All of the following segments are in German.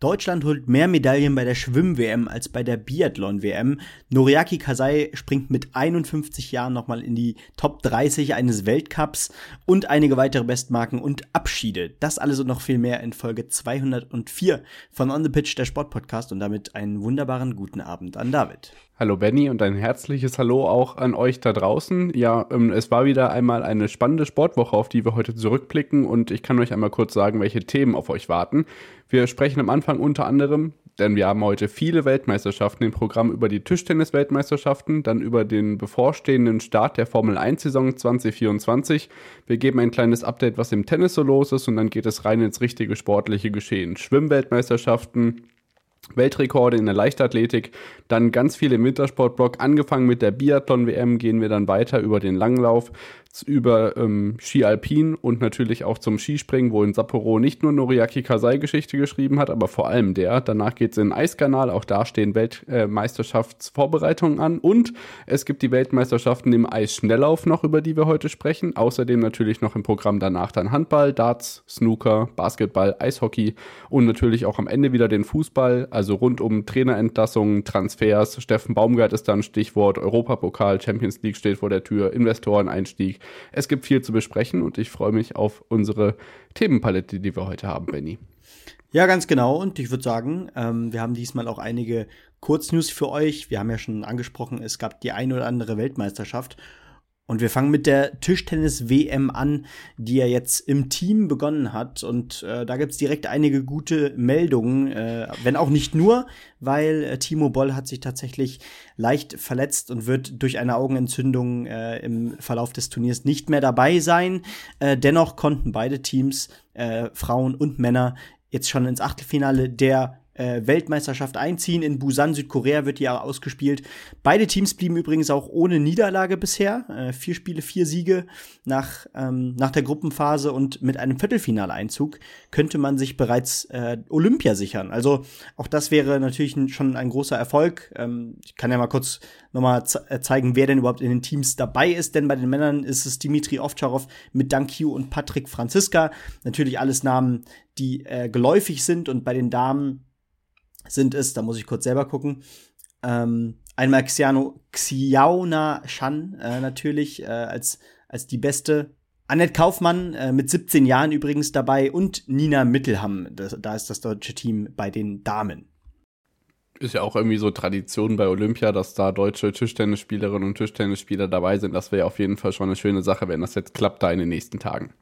Deutschland holt mehr Medaillen bei der Schwimm-WM als bei der Biathlon-WM. Noriaki Kasai springt mit 51 Jahren nochmal in die Top 30 eines Weltcups und einige weitere Bestmarken und Abschiede. Das alles und noch viel mehr in Folge 204 von On the Pitch, der Sportpodcast und damit einen wunderbaren guten Abend an David. Hallo Benny und ein herzliches Hallo auch an euch da draußen. Ja, ähm, es war wieder einmal eine spannende Sportwoche, auf die wir heute zurückblicken und ich kann euch einmal kurz sagen, welche Themen auf euch warten. Wir sprechen am Anfang unter anderem, denn wir haben heute viele Weltmeisterschaften im Programm über die Tischtennis-Weltmeisterschaften, dann über den bevorstehenden Start der Formel 1-Saison 2024. Wir geben ein kleines Update, was im Tennis so los ist und dann geht es rein ins richtige sportliche Geschehen. Schwimmweltmeisterschaften, Weltrekorde in der Leichtathletik, dann ganz viel im Wintersportblock. Angefangen mit der Biathlon-WM gehen wir dann weiter über den Langlauf, über ähm, Ski Alpin und natürlich auch zum Skispringen, wo in Sapporo nicht nur Noriaki Kasai Geschichte geschrieben hat, aber vor allem der. Danach geht es in den Eiskanal, auch da stehen Weltmeisterschaftsvorbereitungen äh, an und es gibt die Weltmeisterschaften im Eisschnelllauf noch, über die wir heute sprechen. Außerdem natürlich noch im Programm danach dann Handball, Darts, Snooker, Basketball, Eishockey und natürlich auch am Ende wieder den Fußball, also rund um Trainerentlassungen, Transfers. Steffen Baumgart ist dann Stichwort, Europapokal, Champions League steht vor der Tür, Investoreneinstieg. Es gibt viel zu besprechen und ich freue mich auf unsere Themenpalette, die wir heute haben, Benny. Ja, ganz genau. Und ich würde sagen, ähm, wir haben diesmal auch einige Kurznews für euch. Wir haben ja schon angesprochen, es gab die eine oder andere Weltmeisterschaft. Und wir fangen mit der Tischtennis-WM an, die ja jetzt im Team begonnen hat. Und äh, da gibt's direkt einige gute Meldungen, äh, wenn auch nicht nur, weil äh, Timo Boll hat sich tatsächlich leicht verletzt und wird durch eine Augenentzündung äh, im Verlauf des Turniers nicht mehr dabei sein. Äh, dennoch konnten beide Teams, äh, Frauen und Männer, jetzt schon ins Achtelfinale der äh, Weltmeisterschaft einziehen. In Busan, Südkorea wird die ja ausgespielt. Beide Teams blieben übrigens auch ohne Niederlage bisher. Äh, vier Spiele, vier Siege nach, ähm, nach der Gruppenphase und mit einem Viertelfinaleinzug könnte man sich bereits äh, Olympia sichern. Also auch das wäre natürlich schon ein großer Erfolg. Ähm, ich kann ja mal kurz nochmal äh, zeigen, wer denn überhaupt in den Teams dabei ist. Denn bei den Männern ist es Dimitri Ovtcharov mit Dankyu und Patrick Franziska. Natürlich alles Namen, die äh, geläufig sind. Und bei den Damen sind es, da muss ich kurz selber gucken, ähm, einmal Xiano, Xiaona Shan äh, natürlich äh, als, als die beste. Annette Kaufmann äh, mit 17 Jahren übrigens dabei und Nina Mittelham, das, da ist das deutsche Team bei den Damen. Ist ja auch irgendwie so Tradition bei Olympia, dass da deutsche Tischtennisspielerinnen und Tischtennisspieler dabei sind. Das wäre auf jeden Fall schon eine schöne Sache, wenn das jetzt klappt da in den nächsten Tagen.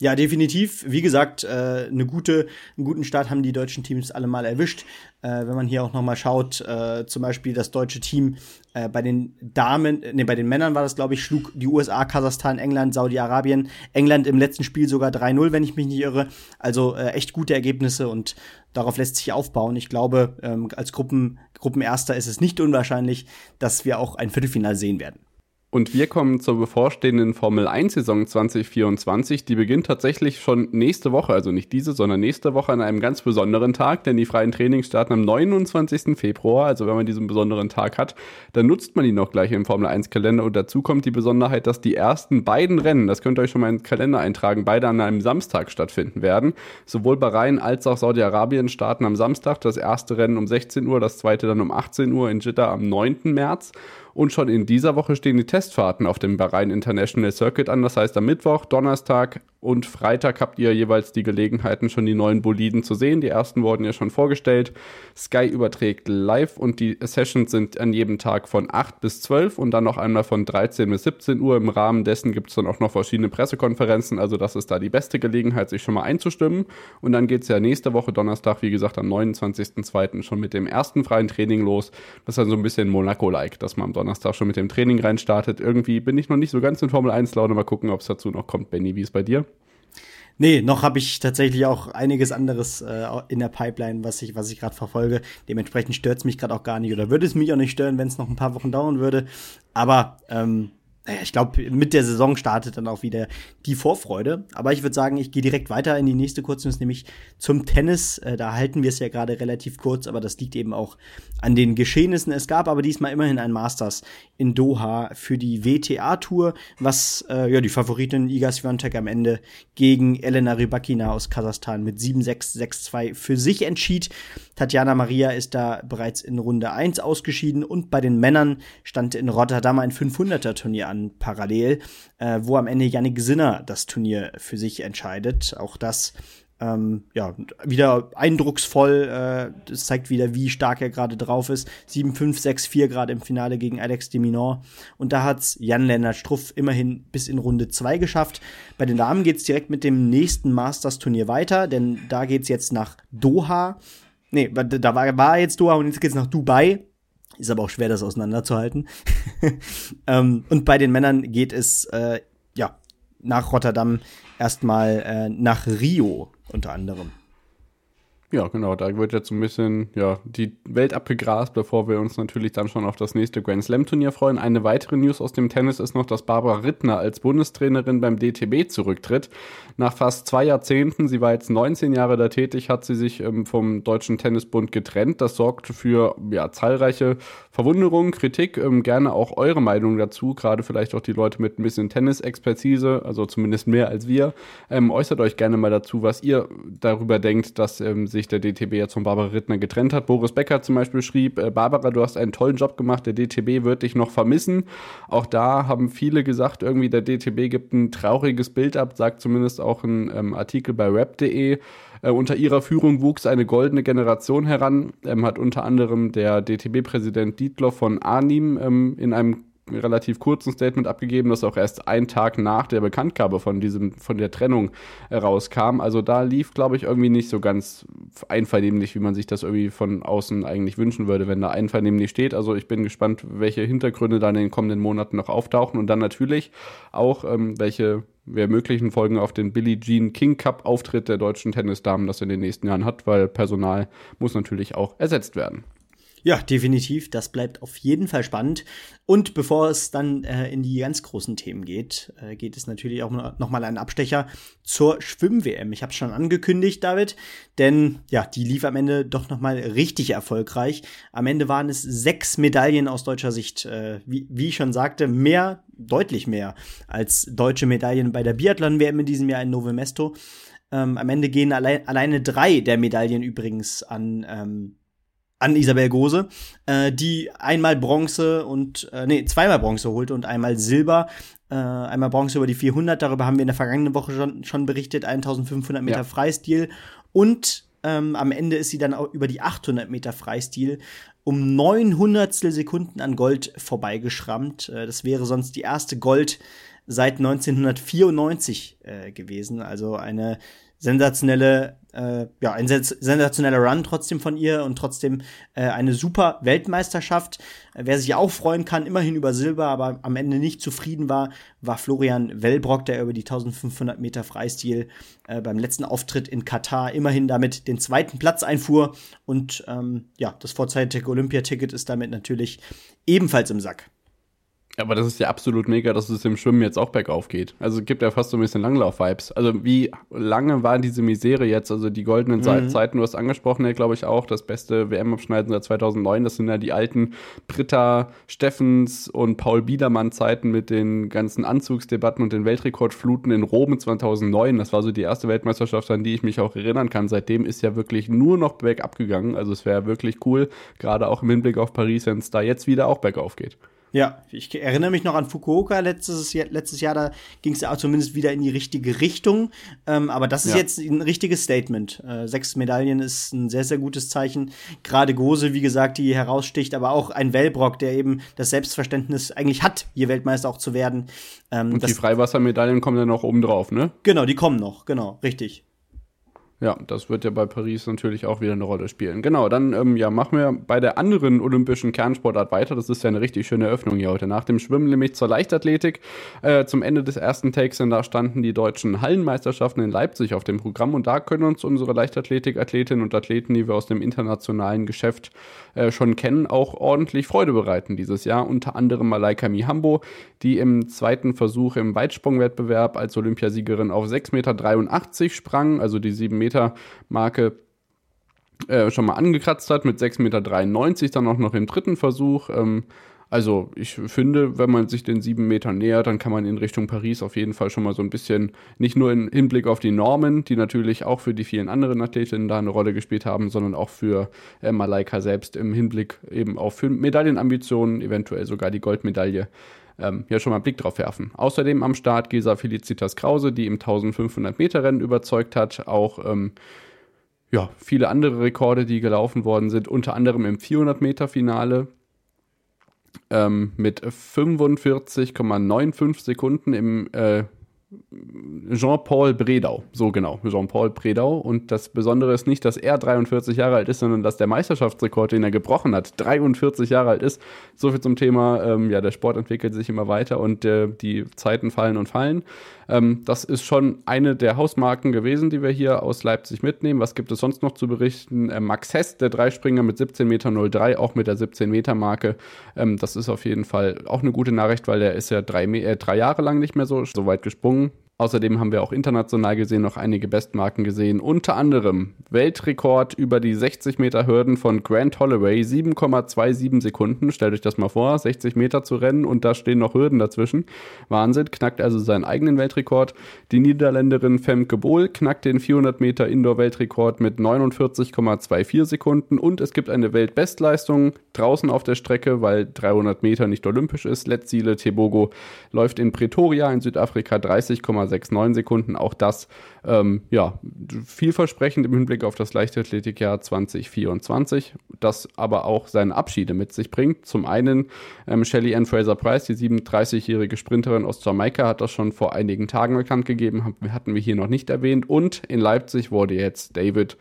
Ja, definitiv. Wie gesagt, äh, eine gute, einen guten Start haben die deutschen Teams alle mal erwischt. Äh, wenn man hier auch noch mal schaut, äh, zum Beispiel das deutsche Team äh, bei den Damen, nee, bei den Männern war das, glaube ich, schlug die USA, Kasachstan, England, Saudi-Arabien, England im letzten Spiel sogar 3-0, wenn ich mich nicht irre. Also äh, echt gute Ergebnisse und darauf lässt sich aufbauen. Ich glaube, ähm, als Gruppen, Gruppenerster ist es nicht unwahrscheinlich, dass wir auch ein Viertelfinal sehen werden. Und wir kommen zur bevorstehenden Formel 1-Saison 2024. Die beginnt tatsächlich schon nächste Woche, also nicht diese, sondern nächste Woche an einem ganz besonderen Tag, denn die freien Trainings starten am 29. Februar. Also wenn man diesen besonderen Tag hat, dann nutzt man ihn noch gleich im Formel 1-Kalender. Und dazu kommt die Besonderheit, dass die ersten beiden Rennen, das könnt ihr euch schon mal in den Kalender eintragen, beide an einem Samstag stattfinden werden. Sowohl Bahrain als auch Saudi-Arabien starten am Samstag. Das erste Rennen um 16 Uhr, das zweite dann um 18 Uhr in Jeddah am 9. März. Und schon in dieser Woche stehen die Testfahrten auf dem Bahrain International Circuit an. Das heißt, am Mittwoch, Donnerstag und Freitag habt ihr jeweils die Gelegenheiten, schon die neuen Boliden zu sehen. Die ersten wurden ja schon vorgestellt. Sky überträgt live und die Sessions sind an jedem Tag von 8 bis 12 und dann noch einmal von 13 bis 17 Uhr. Im Rahmen dessen gibt es dann auch noch verschiedene Pressekonferenzen. Also das ist da die beste Gelegenheit, sich schon mal einzustimmen. Und dann geht es ja nächste Woche Donnerstag, wie gesagt, am 29.02. schon mit dem ersten freien Training los. Das ist dann so ein bisschen Monaco-like, dass man am Donnerstag schon mit dem Training reinstartet. Irgendwie bin ich noch nicht so ganz in Formel 1 Laune. Mal gucken, ob es dazu noch kommt. Benny, wie ist bei dir? Nee, noch habe ich tatsächlich auch einiges anderes äh, in der Pipeline, was ich, was ich gerade verfolge. Dementsprechend stört es mich gerade auch gar nicht oder würde es mich auch nicht stören, wenn es noch ein paar Wochen dauern würde. Aber ähm, naja, ich glaube, mit der Saison startet dann auch wieder die Vorfreude. Aber ich würde sagen, ich gehe direkt weiter in die nächste Kurznews, nämlich zum Tennis. Äh, da halten wir es ja gerade relativ kurz, aber das liegt eben auch an den Geschehnissen. Es gab aber diesmal immerhin ein Masters in Doha für die WTA-Tour, was äh, ja die Favoritin Iga Swiatek am Ende gegen Elena Rybakina aus Kasachstan mit 7-6, 6-2 für sich entschied. Tatjana Maria ist da bereits in Runde 1 ausgeschieden und bei den Männern stand in Rotterdam ein 500er-Turnier an parallel, äh, wo am Ende Yannick Sinner das Turnier für sich entscheidet. Auch das ähm, ja, wieder eindrucksvoll. Äh, das zeigt wieder, wie stark er gerade drauf ist. 7-5, 6-4 gerade im Finale gegen Alex de Minaur. Und da hat's Jan-Lennart Struff immerhin bis in Runde 2 geschafft. Bei den Damen geht's direkt mit dem nächsten Masters-Turnier weiter, denn da geht's jetzt nach Doha. Nee, da war, war jetzt Doha und jetzt geht's nach Dubai. Ist aber auch schwer, das auseinanderzuhalten. ähm, und bei den Männern geht es äh, ja nach Rotterdam erstmal äh, nach Rio unter anderem. Ja, genau, da wird jetzt ein bisschen ja, die Welt abgegrast, bevor wir uns natürlich dann schon auf das nächste Grand Slam Turnier freuen. Eine weitere News aus dem Tennis ist noch, dass Barbara Rittner als Bundestrainerin beim DTB zurücktritt. Nach fast zwei Jahrzehnten, sie war jetzt 19 Jahre da tätig, hat sie sich ähm, vom Deutschen Tennisbund getrennt. Das sorgt für ja, zahlreiche Verwunderungen, Kritik, ähm, gerne auch eure Meinung dazu, gerade vielleicht auch die Leute mit ein bisschen Tennisexpertise, also zumindest mehr als wir. Ähm, äußert euch gerne mal dazu, was ihr darüber denkt, dass ähm, sich der DTB jetzt von Barbara Rittner getrennt hat. Boris Becker zum Beispiel schrieb, äh, Barbara, du hast einen tollen Job gemacht, der DTB wird dich noch vermissen. Auch da haben viele gesagt, irgendwie der DTB gibt ein trauriges Bild ab, sagt zumindest auch ein ähm, Artikel bei rap.de. Äh, unter ihrer Führung wuchs eine goldene Generation heran, ähm, hat unter anderem der DTB-Präsident Dietloff von Arnim ähm, in einem relativ kurzen Statement abgegeben, das auch erst ein Tag nach der Bekanntgabe von diesem, von der Trennung rauskam. Also da lief, glaube ich, irgendwie nicht so ganz einvernehmlich, wie man sich das irgendwie von außen eigentlich wünschen würde, wenn da einvernehmlich steht. Also ich bin gespannt, welche Hintergründe dann in den kommenden Monaten noch auftauchen und dann natürlich auch, ähm, welche wir möglichen Folgen auf den Billie Jean King Cup Auftritt der deutschen Tennisdamen das in den nächsten Jahren hat, weil Personal muss natürlich auch ersetzt werden. Ja, definitiv. Das bleibt auf jeden Fall spannend. Und bevor es dann äh, in die ganz großen Themen geht, äh, geht es natürlich auch noch mal einen Abstecher zur Schwimm-WM. Ich habe schon angekündigt, David, denn ja, die lief am Ende doch noch mal richtig erfolgreich. Am Ende waren es sechs Medaillen aus deutscher Sicht. Äh, wie, wie ich schon sagte, mehr, deutlich mehr als deutsche Medaillen bei der Biathlon-WM in diesem Jahr in Novo Mesto. Ähm, am Ende gehen allein, alleine drei der Medaillen übrigens an ähm, an Isabel Gose, äh, die einmal Bronze und, äh, nee, zweimal Bronze holte und einmal Silber. Äh, einmal Bronze über die 400, darüber haben wir in der vergangenen Woche schon, schon berichtet, 1500 Meter ja. Freistil. Und ähm, am Ende ist sie dann auch über die 800 Meter Freistil um 900 Sekunden an Gold vorbeigeschrammt. Äh, das wäre sonst die erste Gold seit 1994 äh, gewesen. Also eine sensationelle, äh, ja, ein sensationeller Run trotzdem von ihr und trotzdem äh, eine super Weltmeisterschaft. Äh, wer sich auch freuen kann, immerhin über Silber, aber am Ende nicht zufrieden war, war Florian Wellbrock, der über die 1500 Meter Freistil äh, beim letzten Auftritt in Katar immerhin damit den zweiten Platz einfuhr. Und ähm, ja, das vorzeitige Olympiaticket ist damit natürlich ebenfalls im Sack. Aber das ist ja absolut mega, dass es im Schwimmen jetzt auch bergauf geht. Also es gibt ja fast so ein bisschen Langlauf-Vibes. Also wie lange war diese Misere jetzt? Also die goldenen mhm. Zeiten, du hast angesprochen, ja, glaube ich auch, das beste WM-Abschneiden seit 2009. Das sind ja die alten Britta Steffens und Paul Biedermann-Zeiten mit den ganzen Anzugsdebatten und den Weltrekordfluten in Rom 2009. Das war so die erste Weltmeisterschaft, an die ich mich auch erinnern kann. Seitdem ist ja wirklich nur noch bergab gegangen. Also es wäre wirklich cool, gerade auch im Hinblick auf Paris, wenn es da jetzt wieder auch bergauf geht. Ja, ich erinnere mich noch an Fukuoka letztes, Jahr, letztes Jahr, da ging es ja zumindest wieder in die richtige Richtung. Ähm, aber das ist ja. jetzt ein richtiges Statement. Äh, sechs Medaillen ist ein sehr, sehr gutes Zeichen. Gerade Gose, wie gesagt, die heraussticht, aber auch ein Wellbrock, der eben das Selbstverständnis eigentlich hat, hier Weltmeister auch zu werden. Ähm, Und die Freiwassermedaillen kommen dann noch oben drauf, ne? Genau, die kommen noch, genau, richtig. Ja, das wird ja bei Paris natürlich auch wieder eine Rolle spielen. Genau, dann ähm, ja, machen wir bei der anderen olympischen Kernsportart weiter. Das ist ja eine richtig schöne Eröffnung hier heute. Nach dem Schwimmen nämlich zur Leichtathletik. Äh, zum Ende des ersten Takes, denn da standen die deutschen Hallenmeisterschaften in Leipzig auf dem Programm und da können uns unsere Leichtathletik-Athletinnen und Athleten, die wir aus dem internationalen Geschäft äh, schon kennen, auch ordentlich Freude bereiten dieses Jahr. Unter anderem Malaika Mihambo, die im zweiten Versuch im Weitsprungwettbewerb als Olympiasiegerin auf 6,83 Meter sprang, also die 7 Meter Meter Marke äh, schon mal angekratzt hat mit 6,93 Meter, dann auch noch im dritten Versuch. Ähm, also ich finde, wenn man sich den sieben Metern nähert, dann kann man in Richtung Paris auf jeden Fall schon mal so ein bisschen, nicht nur im Hinblick auf die Normen, die natürlich auch für die vielen anderen Athletinnen da eine Rolle gespielt haben, sondern auch für äh, Malaika selbst im Hinblick eben auf Medaillenambitionen, eventuell sogar die Goldmedaille ähm, ja schon mal einen Blick drauf werfen. Außerdem am Start Gesa Felicitas Krause, die im 1500 Meter Rennen überzeugt hat, auch ähm, ja, viele andere Rekorde, die gelaufen worden sind, unter anderem im 400 Meter Finale ähm, mit 45,95 Sekunden im äh, Jean-Paul Bredau. So genau, Jean-Paul Bredau. Und das Besondere ist nicht, dass er 43 Jahre alt ist, sondern dass der Meisterschaftsrekord, den er gebrochen hat, 43 Jahre alt ist. So viel zum Thema, ähm, ja, der Sport entwickelt sich immer weiter und äh, die Zeiten fallen und fallen. Ähm, das ist schon eine der Hausmarken gewesen, die wir hier aus Leipzig mitnehmen. Was gibt es sonst noch zu berichten? Äh, Max Hess, der Dreispringer mit 17,03 Meter, auch mit der 17-Meter-Marke. Ähm, das ist auf jeden Fall auch eine gute Nachricht, weil der ist ja drei, äh, drei Jahre lang nicht mehr so, so weit gesprungen. Morgen. Außerdem haben wir auch international gesehen noch einige Bestmarken gesehen. Unter anderem Weltrekord über die 60 Meter Hürden von Grant Holloway, 7,27 Sekunden. Stellt euch das mal vor, 60 Meter zu rennen und da stehen noch Hürden dazwischen. Wahnsinn, knackt also seinen eigenen Weltrekord. Die Niederländerin Femke Bohl knackt den 400 Meter Indoor-Weltrekord mit 49,24 Sekunden und es gibt eine Weltbestleistung draußen auf der Strecke, weil 300 Meter nicht olympisch ist. Letzziele Tebogo läuft in Pretoria in Südafrika 30, 0,69 Sekunden. Auch das ähm, ja, vielversprechend im Hinblick auf das Leichtathletikjahr 2024, das aber auch seine Abschiede mit sich bringt. Zum einen ähm, Shelly Ann Fraser Price, die 37-jährige Sprinterin aus Jamaika, hat das schon vor einigen Tagen bekannt gegeben, hatten wir hier noch nicht erwähnt. Und in Leipzig wurde jetzt David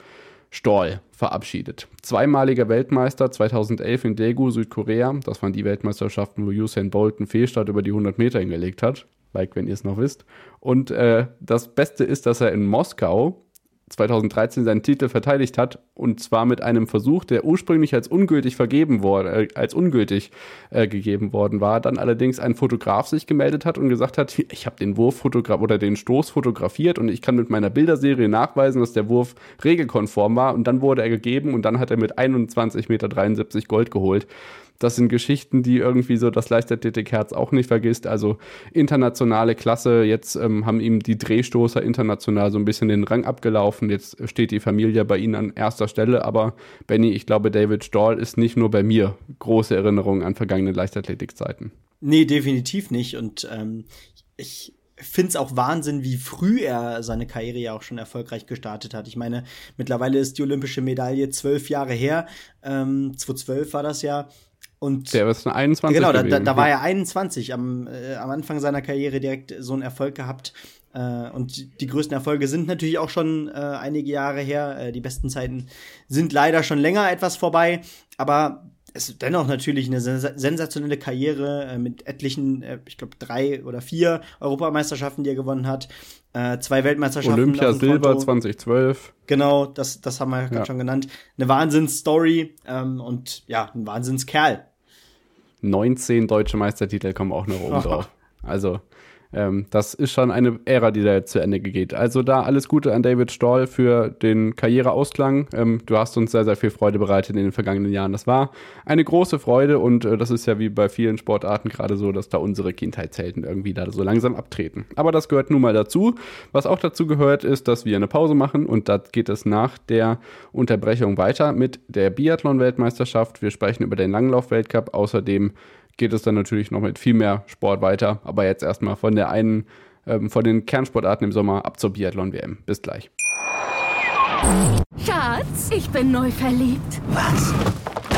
Stoll verabschiedet. Zweimaliger Weltmeister 2011 in Daegu, Südkorea. Das waren die Weltmeisterschaften, wo Usain Bolt einen Fehlstart über die 100 Meter hingelegt hat like, wenn ihr es noch wisst. Und äh, das Beste ist, dass er in Moskau 2013 seinen Titel verteidigt hat und zwar mit einem Versuch, der ursprünglich als ungültig vergeben wurde, äh, als ungültig äh, gegeben worden war, dann allerdings ein Fotograf sich gemeldet hat und gesagt hat, ich habe den Wurf oder den Stoß fotografiert und ich kann mit meiner Bilderserie nachweisen, dass der Wurf regelkonform war und dann wurde er gegeben und dann hat er mit 21,73 Meter Gold geholt. Das sind Geschichten, die irgendwie so das Leichtathletik-Herz auch nicht vergisst. Also internationale Klasse. Jetzt ähm, haben ihm die Drehstoßer international so ein bisschen den Rang abgelaufen. Jetzt steht die Familie bei ihnen an erster Stelle. Aber Benny, ich glaube, David Stahl ist nicht nur bei mir große Erinnerungen an vergangene Leichtathletikzeiten. Nee, definitiv nicht. Und ähm, ich finde es auch Wahnsinn, wie früh er seine Karriere ja auch schon erfolgreich gestartet hat. Ich meine, mittlerweile ist die olympische Medaille zwölf Jahre her. Ähm, 2012 war das ja. Und der ist 21. Genau, da, da, da, war er 21, am, äh, am Anfang seiner Karriere direkt so einen Erfolg gehabt. Äh, und die größten Erfolge sind natürlich auch schon äh, einige Jahre her. Äh, die besten Zeiten sind leider schon länger etwas vorbei. Aber es ist dennoch natürlich eine sensationelle Karriere äh, mit etlichen, äh, ich glaube, drei oder vier Europameisterschaften, die er gewonnen hat. Äh, zwei Weltmeisterschaften. Olympia Silber 2012. Genau, das, das haben wir ja gerade schon genannt. Eine Wahnsinnsstory ähm, und ja, ein Wahnsinnskerl. 19 deutsche Meistertitel kommen auch noch oben drauf. Also ähm, das ist schon eine Ära, die da jetzt zu Ende geht. Also da alles Gute an David Stoll für den Karriereausklang. Ähm, du hast uns sehr, sehr viel Freude bereitet in den vergangenen Jahren. Das war eine große Freude und äh, das ist ja wie bei vielen Sportarten gerade so, dass da unsere Kindheitshelden irgendwie da so langsam abtreten. Aber das gehört nun mal dazu. Was auch dazu gehört, ist, dass wir eine Pause machen und da geht es nach der Unterbrechung weiter mit der Biathlon-Weltmeisterschaft. Wir sprechen über den Langlauf-Weltcup. Außerdem geht es dann natürlich noch mit viel mehr Sport weiter. Aber jetzt erstmal von der einen, ähm, von den Kernsportarten im Sommer ab zur Biathlon-WM. Bis gleich. Schatz, ich bin neu verliebt. Was?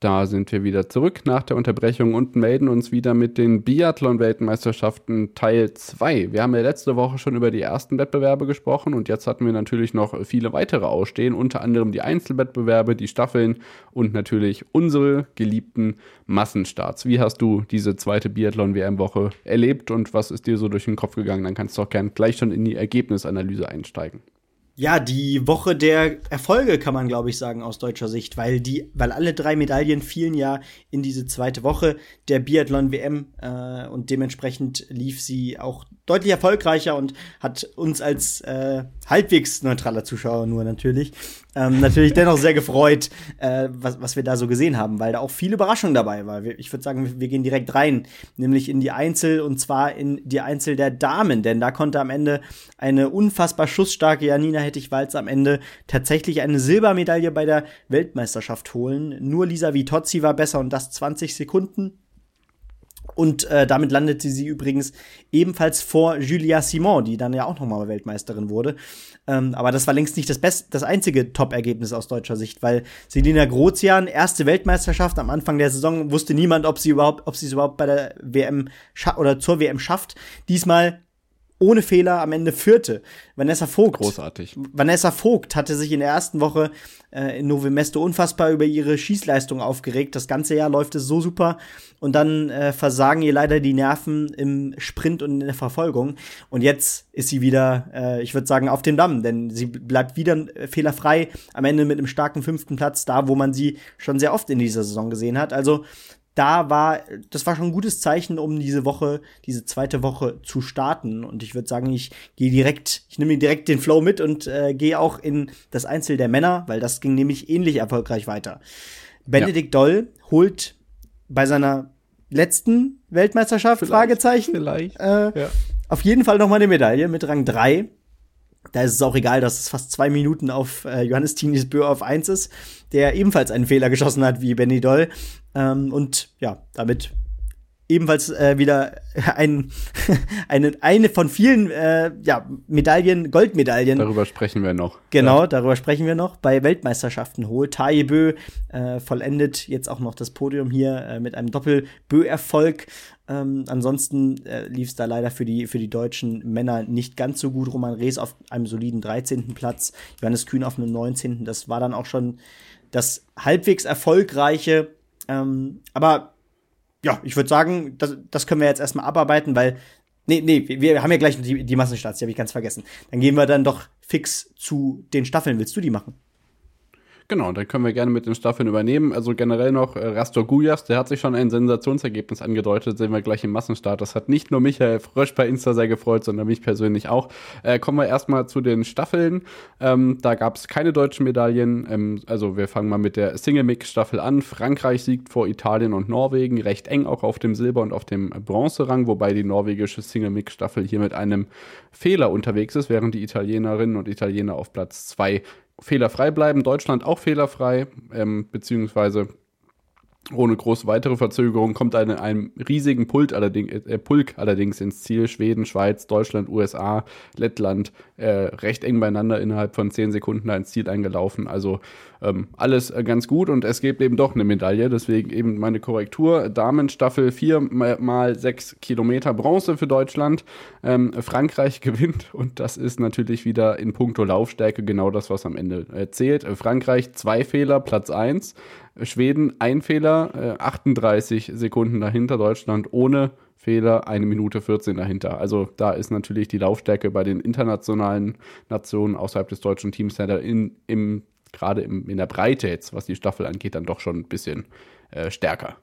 Da sind wir wieder zurück nach der Unterbrechung und melden uns wieder mit den Biathlon-Weltmeisterschaften Teil 2. Wir haben ja letzte Woche schon über die ersten Wettbewerbe gesprochen und jetzt hatten wir natürlich noch viele weitere ausstehen, unter anderem die Einzelwettbewerbe, die Staffeln und natürlich unsere geliebten Massenstarts. Wie hast du diese zweite Biathlon-WM-Woche erlebt und was ist dir so durch den Kopf gegangen? Dann kannst du auch gern gleich schon in die Ergebnisanalyse einsteigen. Ja, die Woche der Erfolge kann man, glaube ich, sagen, aus deutscher Sicht, weil die, weil alle drei Medaillen fielen ja in diese zweite Woche der Biathlon WM äh, und dementsprechend lief sie auch deutlich erfolgreicher und hat uns als äh, halbwegs neutraler Zuschauer nur natürlich ähm, natürlich dennoch sehr gefreut, äh, was, was wir da so gesehen haben, weil da auch viele Überraschungen dabei war. Ich würde sagen, wir gehen direkt rein, nämlich in die Einzel und zwar in die Einzel der Damen, denn da konnte am Ende eine unfassbar schussstarke Janina Hettich-Walz am Ende tatsächlich eine Silbermedaille bei der Weltmeisterschaft holen. Nur Lisa Vitozzi war besser und das 20 Sekunden. Und äh, damit landete sie übrigens ebenfalls vor Julia Simon, die dann ja auch nochmal Weltmeisterin wurde. Ähm, aber das war längst nicht das best das einzige Top-Ergebnis aus deutscher Sicht, weil Selina Grozian, erste Weltmeisterschaft am Anfang der Saison, wusste niemand, ob sie überhaupt, ob sie es überhaupt bei der WM oder zur WM schafft. Diesmal ohne Fehler am Ende führte. Vanessa Vogt. Großartig. Vanessa Vogt hatte sich in der ersten Woche äh, in Novo Mesto unfassbar über ihre Schießleistung aufgeregt. Das ganze Jahr läuft es so super und dann äh, versagen ihr leider die Nerven im Sprint und in der Verfolgung. Und jetzt ist sie wieder, äh, ich würde sagen, auf dem Damm, denn sie bleibt wieder äh, fehlerfrei am Ende mit einem starken fünften Platz da, wo man sie schon sehr oft in dieser Saison gesehen hat. Also da war, das war schon ein gutes Zeichen, um diese Woche, diese zweite Woche zu starten. Und ich würde sagen, ich gehe direkt, ich nehme direkt den Flow mit und äh, gehe auch in das Einzel der Männer, weil das ging nämlich ähnlich erfolgreich weiter. Benedikt ja. Doll holt bei seiner letzten Weltmeisterschaft, vielleicht, Fragezeichen, vielleicht. Äh, ja. auf jeden Fall nochmal eine Medaille mit Rang 3 da ist es auch egal, dass es fast zwei Minuten auf äh, Johannes Tinis Böhr auf eins ist, der ebenfalls einen Fehler geschossen hat wie Benny Doll. Ähm, und ja, damit ebenfalls äh, wieder ein, eine, eine von vielen äh, ja, Medaillen, Goldmedaillen. Darüber sprechen wir noch. Genau, ja. darüber sprechen wir noch. Bei Weltmeisterschaften holt Bö äh, vollendet jetzt auch noch das Podium hier äh, mit einem Doppel-Bö-Erfolg. Ähm, ansonsten äh, lief es da leider für die, für die deutschen Männer nicht ganz so gut. Roman Rees auf einem soliden 13. Platz, Johannes Kühn auf einem 19. Das war dann auch schon das halbwegs erfolgreiche. Ähm, aber ja, ich würde sagen, das, das können wir jetzt erstmal abarbeiten, weil. Nee, nee, wir haben ja gleich die, die Massenstarts, die habe ich ganz vergessen. Dann gehen wir dann doch fix zu den Staffeln. Willst du die machen? Genau, dann können wir gerne mit den Staffeln übernehmen. Also generell noch äh, Rastor Gujas, der hat sich schon ein Sensationsergebnis angedeutet, sehen wir gleich im Massenstart. Das hat nicht nur Michael Frösch bei Insta sehr gefreut, sondern mich persönlich auch. Äh, kommen wir erstmal zu den Staffeln. Ähm, da gab es keine deutschen Medaillen. Ähm, also wir fangen mal mit der Single-Mix-Staffel an. Frankreich siegt vor Italien und Norwegen, recht eng auch auf dem Silber- und auf dem Bronzerang, wobei die norwegische Single-Mix-Staffel hier mit einem Fehler unterwegs ist, während die Italienerinnen und Italiener auf Platz zwei fehlerfrei bleiben. Deutschland auch fehlerfrei, ähm, beziehungsweise ohne große weitere Verzögerung kommt ein riesigen Pult allerdings, äh, Pulk allerdings ins Ziel. Schweden, Schweiz, Deutschland, USA, Lettland äh, recht eng beieinander innerhalb von zehn Sekunden da ins Ziel eingelaufen. Also ähm, alles äh, ganz gut und es gibt eben doch eine Medaille. Deswegen eben meine Korrektur. Damenstaffel 4 mal 6 Kilometer Bronze für Deutschland. Ähm, Frankreich gewinnt und das ist natürlich wieder in puncto Laufstärke genau das, was am Ende äh, zählt. Frankreich zwei Fehler, Platz 1. Schweden ein Fehler, äh, 38 Sekunden dahinter. Deutschland ohne Fehler, eine Minute 14 dahinter. Also da ist natürlich die Laufstärke bei den internationalen Nationen außerhalb des deutschen Teams in, im gerade in der Breite jetzt, was die Staffel angeht, dann doch schon ein bisschen äh, stärker.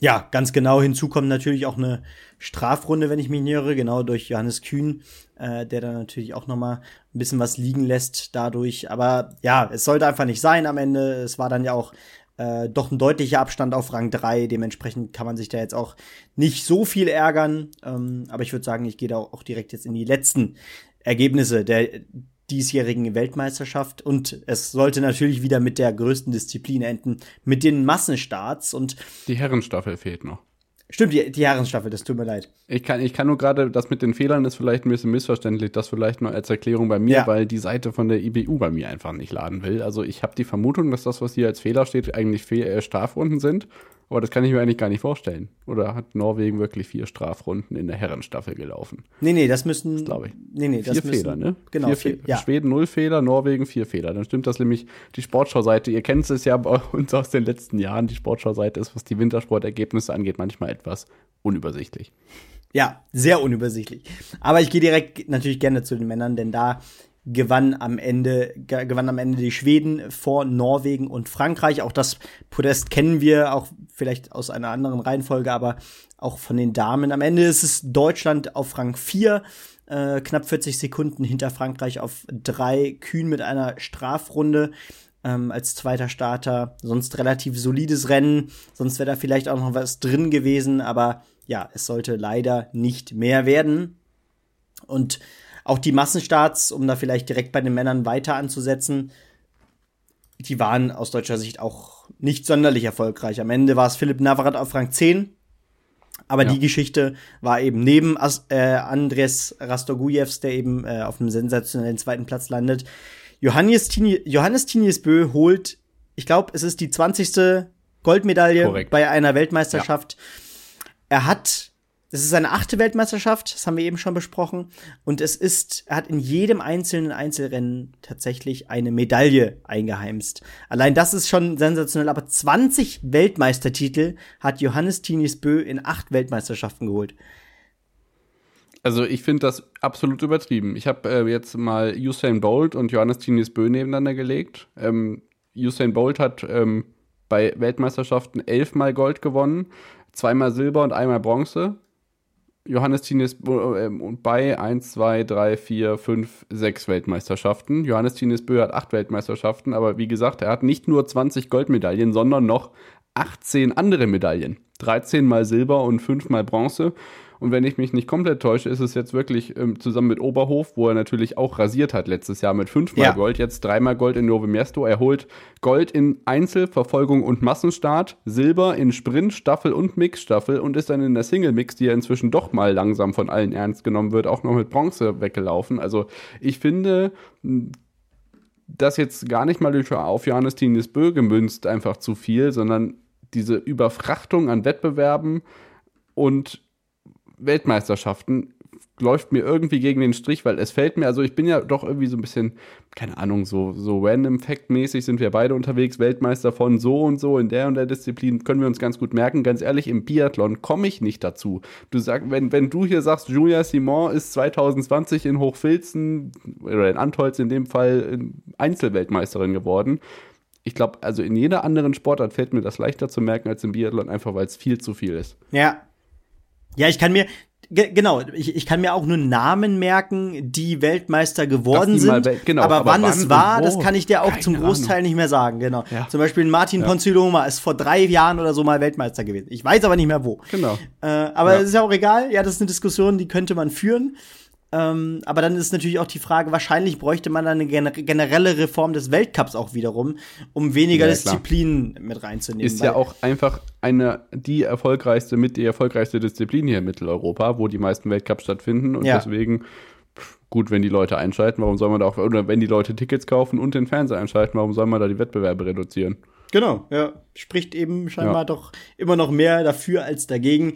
Ja, ganz genau. Hinzu kommt natürlich auch eine Strafrunde, wenn ich mich irre, genau durch Johannes Kühn, äh, der dann natürlich auch noch mal ein bisschen was liegen lässt dadurch. Aber ja, es sollte einfach nicht sein am Ende. Es war dann ja auch äh, doch ein deutlicher Abstand auf Rang 3. Dementsprechend kann man sich da jetzt auch nicht so viel ärgern. Ähm, aber ich würde sagen, ich gehe da auch direkt jetzt in die letzten Ergebnisse der diesjährigen Weltmeisterschaft und es sollte natürlich wieder mit der größten Disziplin enden, mit den Massenstarts und Die Herrenstaffel fehlt noch. Stimmt, die, die Herrenstaffel, das tut mir leid. Ich kann, ich kann nur gerade, das mit den Fehlern ist vielleicht ein bisschen missverständlich, das vielleicht nur als Erklärung bei mir, Ja. weil die Seite von der IBU bei mir einfach nicht laden will. Also ich habe die Vermutung, dass das, was hier als Fehler steht, eigentlich Fe äh, Strafrunden sind. Aber das kann ich mir eigentlich gar nicht vorstellen. Oder hat Norwegen wirklich vier Strafrunden in der Herrenstaffel gelaufen? Nee, nee, das müssen glaube ich. Nee, nee, das vier müssen, Fehler, ne? Genau, vier vier, ja. Schweden null Fehler, Norwegen vier Fehler. Dann stimmt das nämlich die Sportschau-Seite. Ihr kennt es ja bei uns aus den letzten Jahren. Die Sportschau-Seite ist, was die Wintersportergebnisse angeht, manchmal etwas unübersichtlich. Ja, sehr unübersichtlich. Aber ich gehe direkt natürlich gerne zu den Männern, denn da gewann am Ende ge- gewann am Ende die Schweden vor Norwegen und Frankreich. Auch das Podest kennen wir auch vielleicht aus einer anderen Reihenfolge, aber auch von den Damen. Am Ende ist es Deutschland auf Rang 4, äh, knapp 40 Sekunden hinter Frankreich auf 3, Kühn mit einer Strafrunde ähm, als zweiter Starter. Sonst relativ solides Rennen. Sonst wäre da vielleicht auch noch was drin gewesen. Aber ja, es sollte leider nicht mehr werden. Und auch die Massenstarts, um da vielleicht direkt bei den Männern weiter anzusetzen, die waren aus deutscher Sicht auch nicht sonderlich erfolgreich. Am Ende war es Philipp Navrat auf Rang 10. Aber Ja. die Geschichte war eben neben As äh, Andres Rastogujevs, der eben äh, auf einem sensationellen zweiten Platz landet. Johannes, Tini Johannes Tiniesbö holt, ich glaube, es ist die 20. Goldmedaille Korrekt. bei einer Weltmeisterschaft. Er hat, es ist seine achte Weltmeisterschaft, das haben wir eben schon besprochen. Und es ist, er hat in jedem einzelnen Einzelrennen tatsächlich eine Medaille eingeheimst. Allein das ist schon sensationell, aber 20 Weltmeistertitel hat Johannes Tinisbö in acht Weltmeisterschaften geholt. Also ich finde das absolut übertrieben. Ich habe äh, jetzt mal Usain Bolt und Johannes Tinis Bö nebeneinander gelegt. Ähm, Usain Bolt hat ähm, bei Weltmeisterschaften elfmal Gold gewonnen, zweimal Silber und einmal Bronze. Johannes Tinis Bö ähm, bei 1, 2, 3, 4, 5, 6 Weltmeisterschaften. Johannes Tinis Bö hat acht Weltmeisterschaften, aber wie gesagt, er hat nicht nur 20 Goldmedaillen, sondern noch 18 andere Medaillen. 13 mal Silber und 5 mal Bronze. Und wenn ich mich nicht komplett täusche, ist es jetzt wirklich ähm, zusammen mit Oberhof, wo er natürlich auch rasiert hat letztes Jahr mit fünfmal Ja. Gold, jetzt dreimal Gold in Novo Mesto. Er holt Gold in Einzel, Verfolgung und Massenstart, Silber in Sprint, Staffel und Mixstaffel und ist dann in der Single-Mix, die ja inzwischen doch mal langsam von allen ernst genommen wird, auch noch mit Bronze weggelaufen. Also ich finde, das jetzt gar nicht mal durch- auf Johannes Tinis Bö gemünzt einfach zu viel, sondern diese Überfrachtung an Wettbewerben und Weltmeisterschaften läuft mir irgendwie gegen den Strich, weil es fällt mir, also ich bin ja doch irgendwie so ein bisschen, keine Ahnung, so, so random Fact-mäßig sind wir beide unterwegs, Weltmeister von so und so in der und der Disziplin, können wir uns ganz gut merken. Ganz ehrlich, im Biathlon komme ich nicht dazu. Du sagst, wenn, wenn du hier sagst, Julia Simon ist 2020 in Hochfilzen oder in Antolz in dem Fall äh, Einzelweltmeisterin geworden. Ich glaube, also in jeder anderen Sportart fällt mir das leichter zu merken als im Biathlon, einfach weil es viel zu viel ist. Ja. Ja, ich kann mir, ge genau, ich, ich kann mir auch nur Namen merken, die Weltmeister geworden mal sind. Wel- genau, aber, aber wann, wann es war, das kann ich dir auch zum Großteil nicht mehr sagen, genau. Ja. Zum Beispiel Martin Ponziloma ist vor drei Jahren oder so mal Weltmeister gewesen. Ich weiß aber nicht mehr wo. Genau. Äh, aber Ja. es ist ja auch egal. Ja, das ist eine Diskussion, die könnte man führen. Ähm, aber dann ist natürlich auch die Frage, wahrscheinlich bräuchte man dann eine gener generelle Reform des Weltcups auch wiederum, um weniger Ja. Disziplinen mit reinzunehmen. Ist ja auch einfach eine, die erfolgreichste, mit die erfolgreichste Disziplin hier in Mitteleuropa, wo die meisten Weltcups stattfinden. Und Ja. deswegen, pff, gut, wenn die Leute einschalten, warum soll man da auch, oder wenn die Leute Tickets kaufen und den Fernseher einschalten, warum soll man da die Wettbewerbe reduzieren? Genau, ja. Spricht eben scheinbar Ja. doch immer noch mehr dafür als dagegen.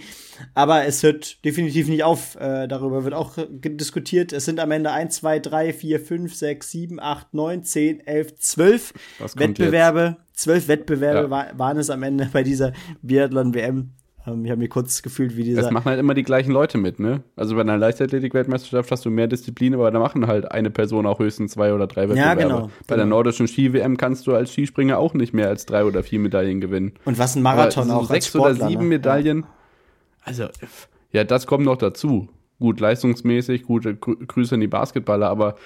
Aber es hört definitiv nicht auf. Äh, darüber wird auch diskutiert. Es sind am Ende 1, 2, 3, 4, 5, 6, 7, 8, 9, 10, 11, 12 Was kommt Wettbewerbe. Zwölf Wettbewerbe Ja. wa waren es am Ende bei dieser Biathlon-WM. Ähm, ich habe mir kurz gefühlt wie dieser. Das machen halt immer die gleichen Leute mit, ne? Also bei einer Leichtathletik-Weltmeisterschaft hast du mehr Disziplinen, aber da machen halt eine Person auch höchstens zwei oder drei Wettbewerbe. genau, Bei der genau. nordischen Ski-WM kannst du als Skispringer auch nicht mehr als drei oder vier Medaillen gewinnen. Und was ein Marathon Aber auch als sechs Sportler, oder sieben ne? Medaillen. Also, ja, das kommt noch dazu. Gut, leistungsmäßig, gute Grü Grüße an die Basketballer, aber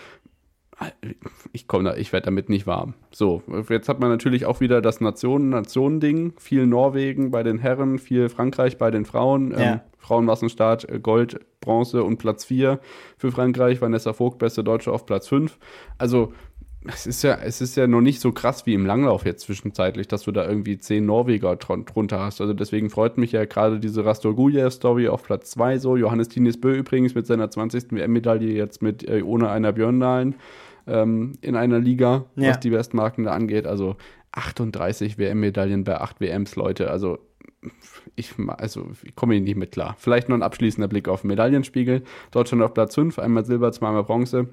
ich komme da, ich werde damit nicht warm. So, jetzt hat man natürlich auch wieder das Nationen-Nationen-Ding. Viel Norwegen bei den Herren, viel Frankreich bei den Frauen. Ja. Ähm, Frauenmassenstart, äh, Gold, Bronze und Platz 4 für Frankreich. Vanessa Vogt, beste Deutsche auf Platz 5. Also, es ist ja, es ist ja noch nicht so krass wie im Langlauf jetzt zwischenzeitlich, dass du da irgendwie zehn Norweger dr- drunter hast. Also deswegen freut mich ja gerade diese Rastor Guja-Story auf Platz 2 so. Johannes Tines Bö übrigens mit seiner 20. WM-Medaille jetzt mit äh, ohne einer Björndalen ähm, in einer Liga, Ja. was die Bestmarken da angeht. Also 38 WM-Medaillen bei 8 WMs, Leute. Also ich, also ich komme hier nicht mit klar. Vielleicht noch ein abschließender Blick auf den Medaillenspiegel. Deutschland auf Platz 5, einmal Silber, zweimal Bronze.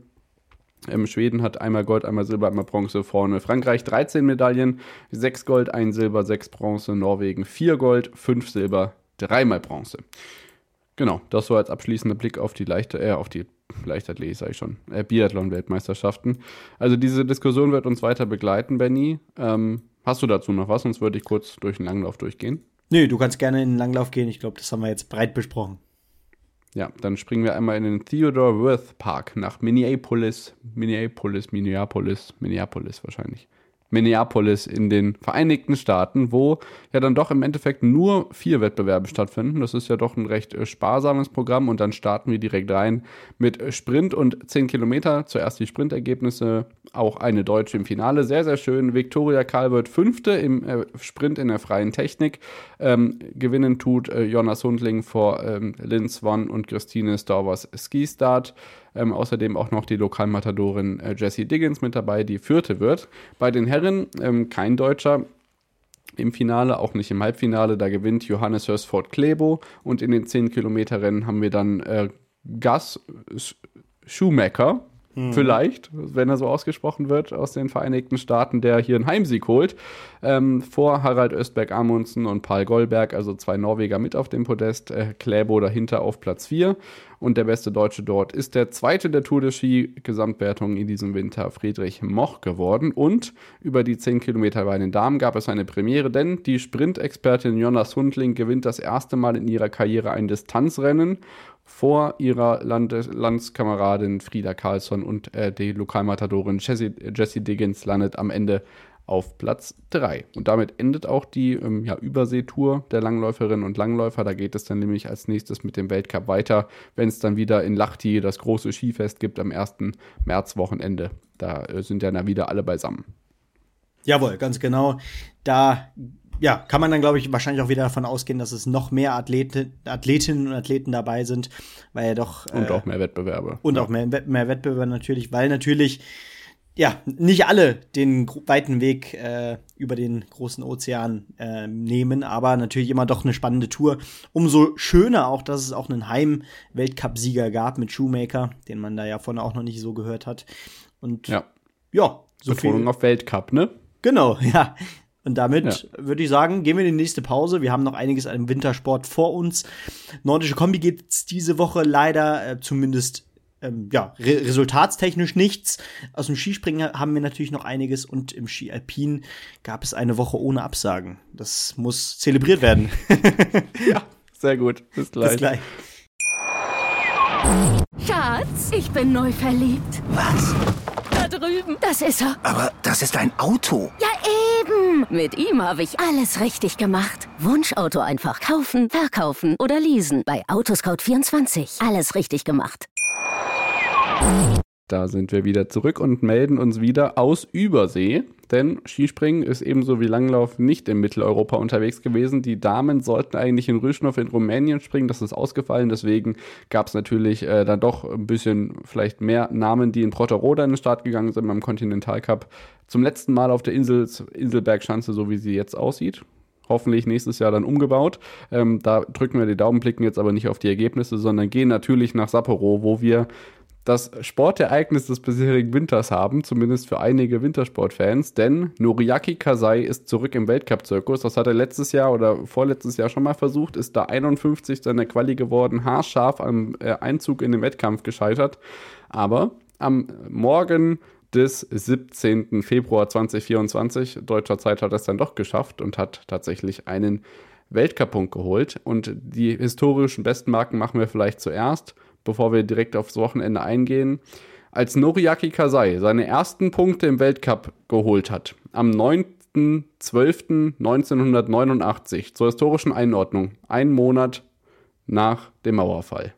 Ähm, Schweden hat einmal Gold, einmal Silber, einmal Bronze vorne. Frankreich 13 Medaillen, 6 Gold, 1 Silber, 6 Bronze. Norwegen 4 Gold, 5 Silber, dreimal Bronze. Genau, das so als abschließender Blick auf die leichte, äh, auf die Leichtathletik, sage ich schon, äh, Biathlon-Weltmeisterschaften. Also diese Diskussion wird uns weiter begleiten, Benny. Ähm, hast du dazu noch was? Sonst würde ich kurz durch den Langlauf durchgehen. Nö, du kannst gerne in den Langlauf gehen. Ich glaube, das haben wir jetzt breit besprochen. Ja, dann springen wir einmal in den Theodore Worth Park nach Minneapolis, Minneapolis, Minneapolis, Minneapolis wahrscheinlich. Minneapolis in den Vereinigten Staaten, wo ja dann doch im Endeffekt nur vier Wettbewerbe stattfinden. Das ist ja doch ein recht äh, sparsames Programm und dann starten wir direkt rein mit Sprint und 10 Kilometer. Zuerst die Sprintergebnisse, auch eine Deutsche im Finale. Sehr, sehr schön. Viktoria wird Fünfte im äh, Sprint in der freien Technik. Ähm, gewinnen tut äh, Jonas Hundling vor ähm, Lynn Swan und Christine Storvers Skistart. Ähm, außerdem auch noch die Lokalmatadorin äh, Jessie Diggins mit dabei, die vierte wird. Bei den Herren ähm, kein Deutscher im Finale, auch nicht im Halbfinale. Da gewinnt Johannes Hörsford Klebo. Und in den 10 Kilometer Rennen haben wir dann äh, Gus Sch- Schumacher. Vielleicht, wenn er so ausgesprochen wird, aus den Vereinigten Staaten, der hier einen Heimsieg holt. Ähm, vor Harald Östberg Amundsen und Paul Goldberg, also zwei Norweger mit auf dem Podest. Äh, Kläbo dahinter auf Platz 4. Und der beste Deutsche dort ist der zweite der Tour de Ski Gesamtwertung in diesem Winter, Friedrich Moch geworden. Und über die 10 Kilometer bei den Damen gab es eine Premiere, denn die Sprintexpertin Jonas Hundling gewinnt das erste Mal in ihrer Karriere ein Distanzrennen vor ihrer Landes Landskameradin Frieda Karlsson und äh, die Lokalmatadorin Jessie, Jessie Diggins landet am Ende auf Platz 3. Und damit endet auch die ähm, ja, Überseetour der Langläuferinnen und Langläufer. Da geht es dann nämlich als nächstes mit dem Weltcup weiter, wenn es dann wieder in Lahti das große Skifest gibt am 1. Märzwochenende. Da äh, sind ja dann wieder alle beisammen. Jawohl, ganz genau. Da ja, kann man dann, glaube ich, wahrscheinlich auch wieder davon ausgehen, dass es noch mehr Athlete, Athletinnen und Athleten dabei sind, weil ja doch. Und äh, auch mehr Wettbewerbe. Und auch mehr, mehr Wettbewerber natürlich, weil natürlich, ja, nicht alle den weiten Weg äh, über den großen Ozean äh, nehmen, aber natürlich immer doch eine spannende Tour. Umso schöner auch, dass es auch einen Heim-Weltcup-Sieger gab mit Shoemaker, den man da ja vorne auch noch nicht so gehört hat. Und ja, Ja, so Betonung viel. auf Weltcup, ne? Genau, ja. Und damit würde ich sagen, gehen wir in die nächste Pause. Wir haben noch einiges an Wintersport vor uns. Nordische Kombi geht's diese Woche leider äh, zumindest ähm, ja, re resultatstechnisch nichts. Aus dem Skispringen haben wir natürlich noch einiges und im Ski Alpin gab es eine Woche ohne Absagen. Das muss zelebriert werden. Sehr gut. Bis gleich. Bis gleich. Schatz, ich bin neu verliebt. Was? Drüben. Das ist er. Aber das ist ein Auto. Ja, eben. Mit ihm habe ich alles richtig gemacht. Wunschauto einfach kaufen, verkaufen oder leasen. Bei Autoscout24. Alles richtig gemacht. Da sind wir wieder zurück und melden uns wieder aus Übersee. Denn Skispringen ist ebenso wie Langlauf nicht in Mitteleuropa unterwegs gewesen. Die Damen sollten eigentlich in Rüschnow in Rumänien springen. Das ist ausgefallen. Deswegen gab es natürlich äh, dann doch ein bisschen vielleicht mehr Namen, die in Protteroda in den Start gegangen sind beim Continental Cup. Zum letzten Mal auf der Insel, Inselbergschanze, so wie sie jetzt aussieht hoffentlich nächstes Jahr dann umgebaut. Ähm, da drücken wir die Daumen, blicken jetzt aber nicht auf die Ergebnisse, sondern gehen natürlich nach Sapporo, wo wir das Sportereignis des bisherigen Winters haben, zumindest für einige Wintersportfans, denn Noriaki Kasai ist zurück im Weltcup-Zirkus. Das hat er letztes Jahr oder vorletztes Jahr schon mal versucht, ist da 51 seiner Quali geworden, haarscharf am äh, Einzug in den Wettkampf gescheitert. Aber am Morgen des 17. Februar 2024, deutscher Zeit, hat er es dann doch geschafft und hat tatsächlich einen Weltcup-Punkt geholt. Und die historischen Bestmarken machen wir vielleicht zuerst bevor wir direkt aufs Wochenende eingehen, als Noriaki Kasai seine ersten Punkte im Weltcup geholt hat, am 9.12.1989, zur historischen Einordnung, einen Monat nach dem Mauerfall,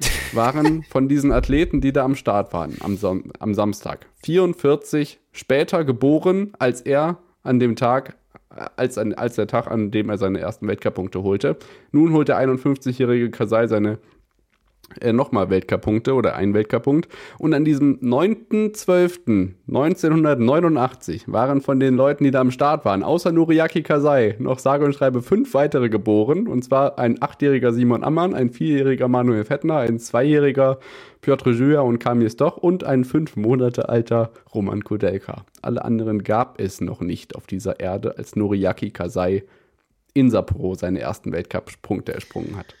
waren von diesen Athleten, die da am Start waren, am, Sam am Samstag, 44 später geboren, als er an dem Tag als, als der Tag, an dem er seine ersten Weltcup-Punkte holte. Nun holt der 51-jährige Kasai seine äh, nochmal Weltcup-Punkte oder einen Weltcup-Punkt. Und an diesem 9.12.1989 waren von den Leuten, die da am Start waren, außer Noriaki Kasai, noch sage und schreibe fünf weitere geboren. Und zwar ein achtjähriger Simon Ammann, ein vierjähriger Manuel Fettner, ein zweijähriger Piotr Juja und Kamil Stoch und ein fünf Monate alter Roman Kudelka. Alle anderen gab es noch nicht auf dieser Erde, als Noriaki Kasai in Sapporo seine ersten Weltcup-Punkte ersprungen hat.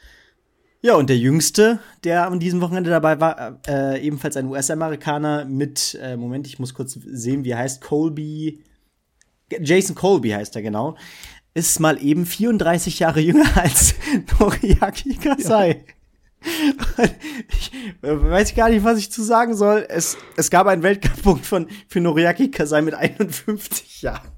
Ja, und der Jüngste, der an diesem Wochenende dabei war, äh, ebenfalls ein US-Amerikaner mit, äh, Moment, ich muss kurz sehen, wie er heißt, Colby, Jason Colby heißt er genau, ist mal eben 34 Jahre jünger als Noriaki Kasai. Ja. Ich äh, weiß gar nicht, was ich zu sagen soll. Es, es gab einen Weltcup-Punkt von, für Noriaki Kasai mit 51 Jahren.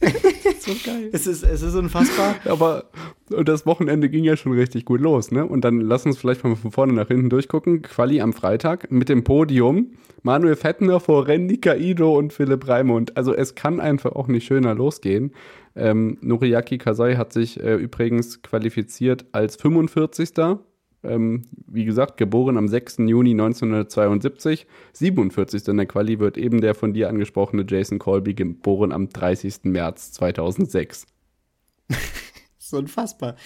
so geil. Es ist, es ist unfassbar. Aber das Wochenende ging ja schon richtig gut los, ne? Und dann lass uns vielleicht mal von vorne nach hinten durchgucken. Quali am Freitag mit dem Podium. Manuel Fettner vor Randy Kaido und Philipp Raimund. Also es kann einfach auch nicht schöner losgehen. Ähm, Noriaki Kasai hat sich äh, übrigens qualifiziert als 45. Ähm, wie gesagt, geboren am 6. Juni 1972. 47. in der Quali wird eben der von dir angesprochene Jason Colby, geboren am 30. März 2006. so unfassbar.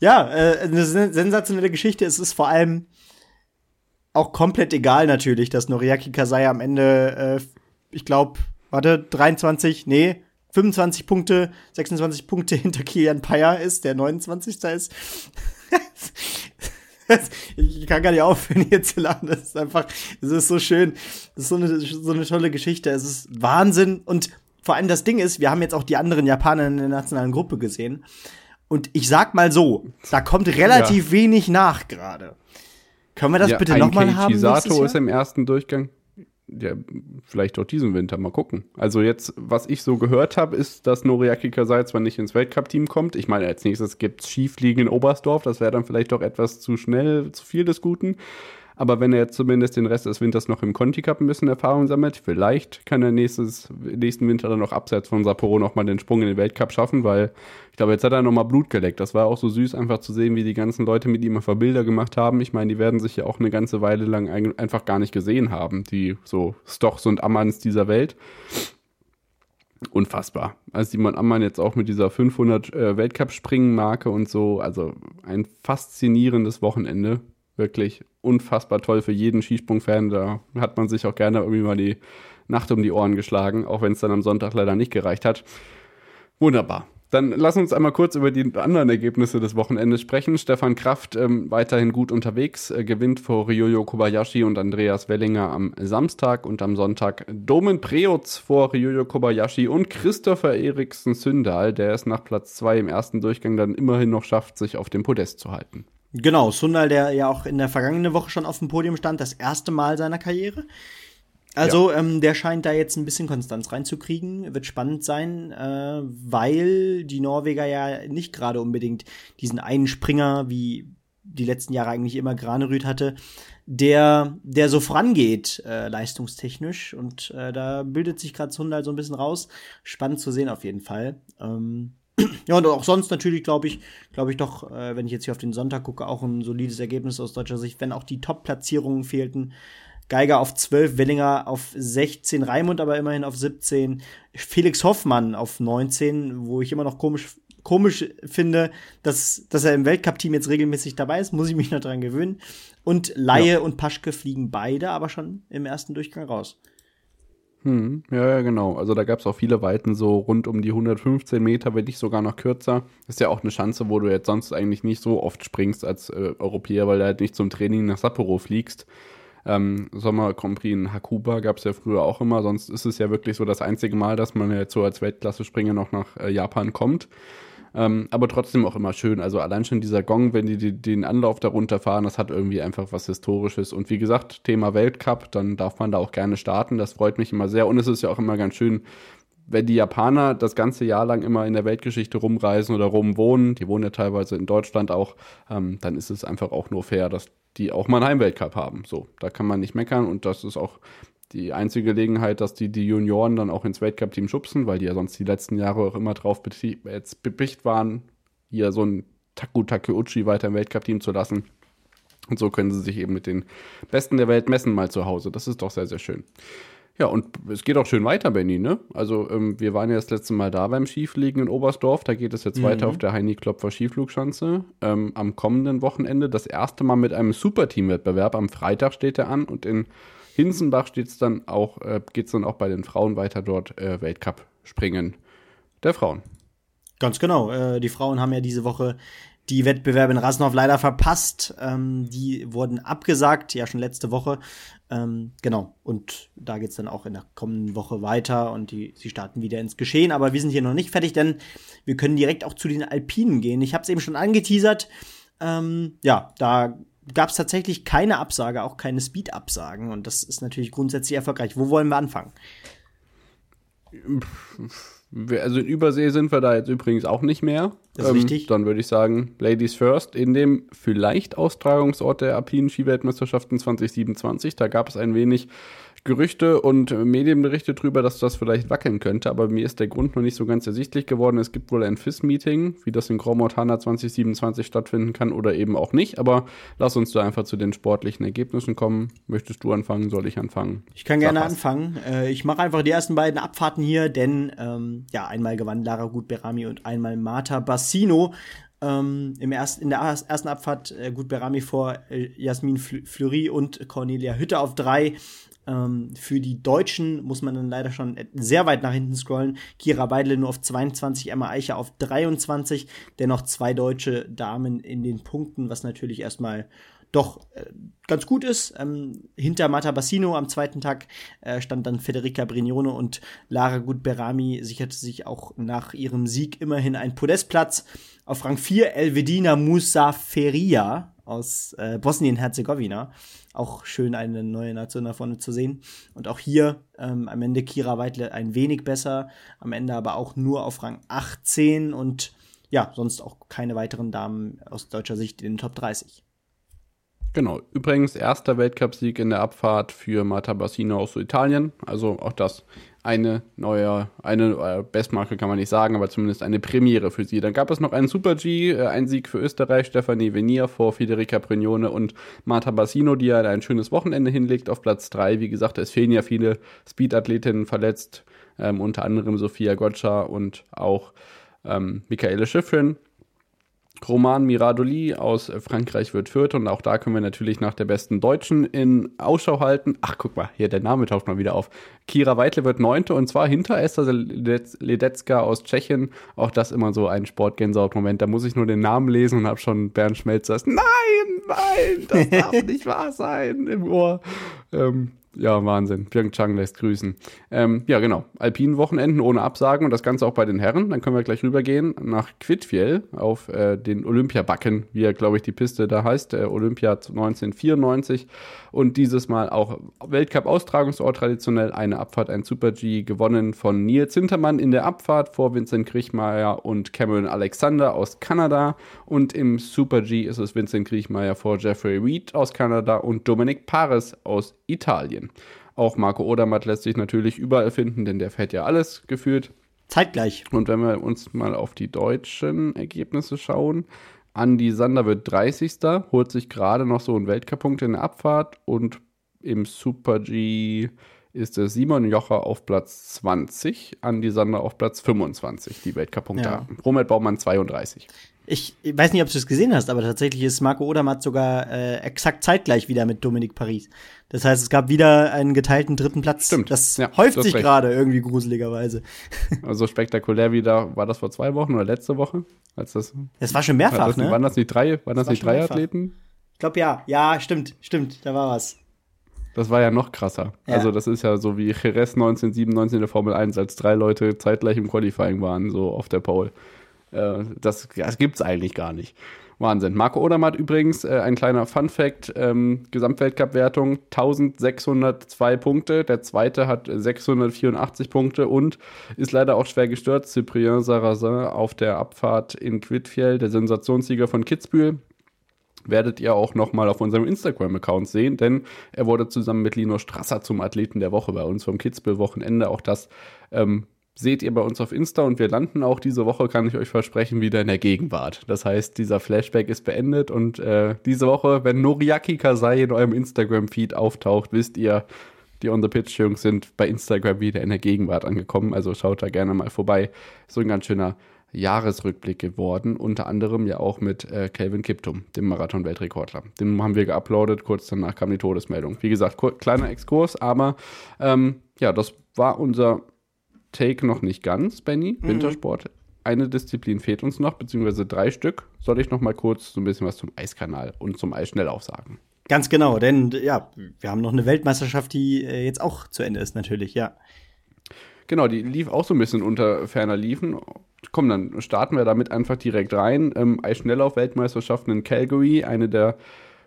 Ja, äh, eine sensationelle Geschichte. Es ist vor allem auch komplett egal natürlich, dass Noriaki Kasai am Ende, äh, ich glaube, warte, 23, nee, 25 Punkte, 26 Punkte hinter Kilian Payer ist, der 29. ist. ich kann gar nicht aufhören, hier zu lachen. Das ist einfach, es ist so schön. Das ist so eine, so eine tolle Geschichte. Es ist Wahnsinn. Und vor allem das Ding ist, wir haben jetzt auch die anderen Japaner in der nationalen Gruppe gesehen. Und ich sag mal so, da kommt relativ ja. wenig nach gerade. Können wir das ja, bitte nochmal haben? Sato ist im ersten Durchgang ja, vielleicht auch diesen Winter mal gucken. Also jetzt, was ich so gehört habe, ist, dass Noriaki Kasai zwar nicht ins Weltcup-Team kommt. Ich meine, als nächstes gibt es Schiefliegen in Oberstdorf. Das wäre dann vielleicht doch etwas zu schnell, zu viel des Guten. Aber wenn er jetzt zumindest den Rest des Winters noch im Conti Cup ein bisschen Erfahrung sammelt, vielleicht kann er nächstes, nächsten Winter dann noch abseits von Sapporo nochmal den Sprung in den Weltcup schaffen, weil ich glaube, jetzt hat er nochmal Blut geleckt. Das war auch so süß, einfach zu sehen, wie die ganzen Leute mit ihm einfach Bilder gemacht haben. Ich meine, die werden sich ja auch eine ganze Weile lang einfach gar nicht gesehen haben, die so Stochs und Ammans dieser Welt unfassbar. Also Simon Ammann jetzt auch mit dieser 500 äh, Weltcup-Springen-Marke und so, also ein faszinierendes Wochenende wirklich unfassbar toll für jeden Skisprung-Fan. Da hat man sich auch gerne irgendwie mal die Nacht um die Ohren geschlagen, auch wenn es dann am Sonntag leider nicht gereicht hat. Wunderbar. Dann lass uns einmal kurz über die anderen Ergebnisse des Wochenendes sprechen. Stefan Kraft ähm, weiterhin gut unterwegs, äh, gewinnt vor Ryoyo Kobayashi und Andreas Wellinger am Samstag und am Sonntag Domen Preutz vor Ryoyo Kobayashi und Christopher Eriksen Sündal, der es nach Platz 2 im ersten Durchgang dann immerhin noch schafft, sich auf dem Podest zu halten. Genau, Sundal, der ja auch in der vergangenen Woche schon auf dem Podium stand, das erste Mal seiner Karriere. Also, ja. ähm, der scheint da jetzt ein bisschen Konstanz reinzukriegen. Wird spannend sein, äh, weil die Norweger ja nicht gerade unbedingt diesen einen Springer, wie die letzten Jahre eigentlich immer Granerüth hatte, der, der so vorangeht, äh, leistungstechnisch. Und äh, da bildet sich gerade Sundal so ein bisschen raus. Spannend zu sehen auf jeden Fall. Ähm, ja, und auch sonst natürlich, glaube ich, glaube ich doch, äh, wenn ich jetzt hier auf den Sonntag gucke, auch ein solides Ergebnis aus deutscher Sicht, wenn auch die Top-Platzierungen fehlten. Geiger auf 12, Wellinger auf 16, Raimund aber immerhin auf 17, Felix Hoffmann auf 19, wo ich immer noch komisch komisch finde, dass, dass er im Weltcup-Team jetzt regelmäßig dabei ist, muss ich mich noch dran gewöhnen. Und Laie ja. und Paschke fliegen beide aber schon im ersten Durchgang raus. Hm, ja, ja, genau. Also da gab es auch viele Weiten so rund um die 115 Meter, wenn nicht sogar noch kürzer. ist ja auch eine Chance, wo du jetzt sonst eigentlich nicht so oft springst als äh, Europäer, weil du halt nicht zum Training nach Sapporo fliegst. Ähm, Sommer Grand Prix in Hakuba gab es ja früher auch immer, sonst ist es ja wirklich so das einzige Mal, dass man jetzt so als Weltklasse-Springer noch nach äh, Japan kommt. Ähm, aber trotzdem auch immer schön. Also allein schon dieser Gong, wenn die, die den Anlauf darunter fahren, das hat irgendwie einfach was Historisches. Und wie gesagt, Thema Weltcup, dann darf man da auch gerne starten. Das freut mich immer sehr. Und es ist ja auch immer ganz schön, wenn die Japaner das ganze Jahr lang immer in der Weltgeschichte rumreisen oder rumwohnen, die wohnen ja teilweise in Deutschland auch, ähm, dann ist es einfach auch nur fair, dass die auch mal einen Heimweltcup haben. So, da kann man nicht meckern und das ist auch die einzige Gelegenheit, dass die, die Junioren dann auch ins Weltcup-Team schubsen, weil die ja sonst die letzten Jahre auch immer drauf bepicht waren, hier so ein Taku Takeuchi weiter im Weltcup-Team zu lassen. Und so können sie sich eben mit den Besten der Welt messen mal zu Hause. Das ist doch sehr, sehr schön. Ja, und es geht auch schön weiter, Benny, ne? Also, ähm, wir waren ja das letzte Mal da beim Skifliegen in Oberstdorf. Da geht es jetzt mhm. weiter auf der Heini Klopfer Skiflugschanze. Ähm, am kommenden Wochenende das erste Mal mit einem Superteam-Wettbewerb. Am Freitag steht er an und in Hinsenbach steht's dann auch, äh, geht es dann auch bei den Frauen weiter dort äh, Weltcup springen der Frauen. Ganz genau. Äh, die Frauen haben ja diese Woche die Wettbewerbe in Rasnov leider verpasst. Ähm, die wurden abgesagt, ja schon letzte Woche. Ähm, genau. Und da geht's dann auch in der kommenden Woche weiter und die, sie starten wieder ins Geschehen. Aber wir sind hier noch nicht fertig, denn wir können direkt auch zu den Alpinen gehen. Ich habe es eben schon angeteasert. Ähm, ja, da gab es tatsächlich keine Absage, auch keine Speed-Absagen. Und das ist natürlich grundsätzlich erfolgreich. Wo wollen wir anfangen? Also in Übersee sind wir da jetzt übrigens auch nicht mehr. Das ist ähm, richtig. Dann würde ich sagen, Ladies First in dem vielleicht Austragungsort der Alpinen Skiweltmeisterschaften 2027. Da gab es ein wenig Gerüchte und Medienberichte darüber, dass das vielleicht wackeln könnte, aber mir ist der Grund noch nicht so ganz ersichtlich geworden. Es gibt wohl ein FIS-Meeting, wie das in Grand Montana 2027 stattfinden kann oder eben auch nicht, aber lass uns da einfach zu den sportlichen Ergebnissen kommen. Möchtest du anfangen? Soll ich anfangen? Ich kann gerne anfangen. Äh, ich mache einfach die ersten beiden Abfahrten hier, denn ähm, ja, einmal gewann Lara Gut-Berami und einmal Marta Bassino. Ähm, im erst, in der ersten Abfahrt äh, Gut Berami vor äh, Jasmin Fleury und Cornelia Hütte auf drei. Ähm, für die Deutschen muss man dann leider schon sehr weit nach hinten scrollen. Kira Weidle nur auf 22, Emma Eicher auf 23. Dennoch zwei deutsche Damen in den Punkten, was natürlich erstmal doch äh, ganz gut ist. Ähm, hinter Mata Bassino am zweiten Tag äh, stand dann Federica Brignone und Lara Gutberami sicherte sich auch nach ihrem Sieg immerhin einen Podestplatz. Auf Rang 4 Elvedina Musaferia aus äh, Bosnien-Herzegowina. Auch schön, eine neue Nation da vorne zu sehen. Und auch hier ähm, am Ende Kira Weidle ein wenig besser, am Ende aber auch nur auf Rang 18 und ja, sonst auch keine weiteren Damen aus deutscher Sicht in den Top 30. Genau. Übrigens erster Weltcupsieg in der Abfahrt für Marta Bassino aus Italien. Also auch das eine neue, eine äh, Bestmarke kann man nicht sagen, aber zumindest eine Premiere für sie. Dann gab es noch einen Super G, äh, ein Sieg für Österreich, Stefanie Venier vor Federica Brignone und Marta Bassino, die ja ein schönes Wochenende hinlegt auf Platz 3. Wie gesagt, es fehlen ja viele Speedathletinnen verletzt, ähm, unter anderem Sophia Gotcha und auch ähm, Michaele Schiffrin. Roman Miradoli aus Frankreich wird führt und auch da können wir natürlich nach der besten Deutschen in Ausschau halten. Ach, guck mal, hier der Name taucht mal wieder auf. Kira Weitle wird neunte und zwar hinter Esther Ledecka aus Tschechien. Auch das immer so ein Sportgänsehaut-Moment. Da muss ich nur den Namen lesen und habe schon Bernd Schmelzer. Nein, nein, das darf nicht wahr sein im Ohr. Ähm, ja, Wahnsinn. Pyeongchang lässt grüßen. Ähm, ja, genau. Alpinen Wochenenden ohne Absagen und das Ganze auch bei den Herren. Dann können wir gleich rübergehen nach Quidfjell auf äh, den Olympiabacken, wie ja, glaube ich, die Piste da heißt. Äh, Olympia 1994. Und dieses Mal auch Weltcup-Austragungsort traditionell. Eine Abfahrt, ein Super-G, gewonnen von Nils Zintermann in der Abfahrt vor Vincent Kriechmeier und Cameron Alexander aus Kanada. Und im Super-G ist es Vincent Kriechmeier vor Jeffrey Reed aus Kanada und Dominic Paris aus Italien. Auch Marco Odermatt lässt sich natürlich überall finden, denn der fährt ja alles gefühlt. Zeitgleich. Und wenn wir uns mal auf die deutschen Ergebnisse schauen, Andy Sander wird 30. holt sich gerade noch so einen Weltcup-Punkt in der Abfahrt und im Super G ist es Simon Jocher auf Platz 20, Andi Sander auf Platz 25, die Weltcup-Punkte Ja. Robert Baumann 32. Ich weiß nicht, ob du es gesehen hast, aber tatsächlich ist Marco Odermatt sogar äh, exakt zeitgleich wieder mit Dominik Paris. Das heißt, es gab wieder einen geteilten dritten Platz. Stimmt. Das Ja, häuft sich gerade irgendwie gruseligerweise. Also spektakulär wieder, war das vor zwei Wochen oder letzte Woche? Als das, Das war schon mehrfach, das, ne? Waren das nicht drei, waren das, war nicht drei mehrfach. Athleten? Ich glaube ja. Ja, stimmt, stimmt. Da war was. Das war ja noch krasser. Ja. Also das ist ja so wie Jerez 1997 in der Formel 1, als drei Leute zeitgleich im Qualifying waren, so auf der Pole. Äh, das, das gibt's eigentlich gar nicht. Wahnsinn. Marco Odermatt übrigens, äh, ein kleiner Fun-Fact, ähm, Gesamtweltcup-Wertung 1602 Punkte. Der zweite hat 684 Punkte und ist leider auch schwer gestürzt. Cyprien Sarrazin auf der Abfahrt in Quidfjell, der Sensationssieger von Kitzbühel werdet ihr auch nochmal auf unserem Instagram-Account sehen, denn er wurde zusammen mit Lino Strasser zum Athleten der Woche bei uns vom Kitzbühel-Wochenende. Auch das ähm, seht ihr bei uns auf Insta und wir landen auch diese Woche, kann ich euch versprechen, wieder in der Gegenwart. Das heißt, dieser Flashback ist beendet und äh, diese Woche, wenn Noriaki Kasai in eurem Instagram-Feed auftaucht, wisst ihr, die On the Pitch-Jungs sind bei Instagram wieder in der Gegenwart angekommen. Also schaut da gerne mal vorbei. So ein ganz schöner Jahresrückblick geworden, unter anderem ja auch mit äh, Calvin Kiptum, dem Marathon-Weltrekordler. Den haben wir geuploadet, kurz danach kam die Todesmeldung. Wie gesagt, kleiner Exkurs, aber ähm, ja, das war unser Take noch nicht ganz, Benny. Wintersport. Eine Disziplin fehlt uns noch, beziehungsweise drei Stück. Soll ich noch mal kurz so ein bisschen was zum Eiskanal und zum Eisschnelllauf sagen? Ganz genau, denn ja, wir haben noch eine Weltmeisterschaft, die äh, jetzt auch zu Ende ist, natürlich, ja. Genau, die lief auch so ein bisschen unter ferner Liefen. Komm, dann starten wir damit einfach direkt rein. Ähm, Eisschnelllauf-Weltmeisterschaften in Calgary, eine der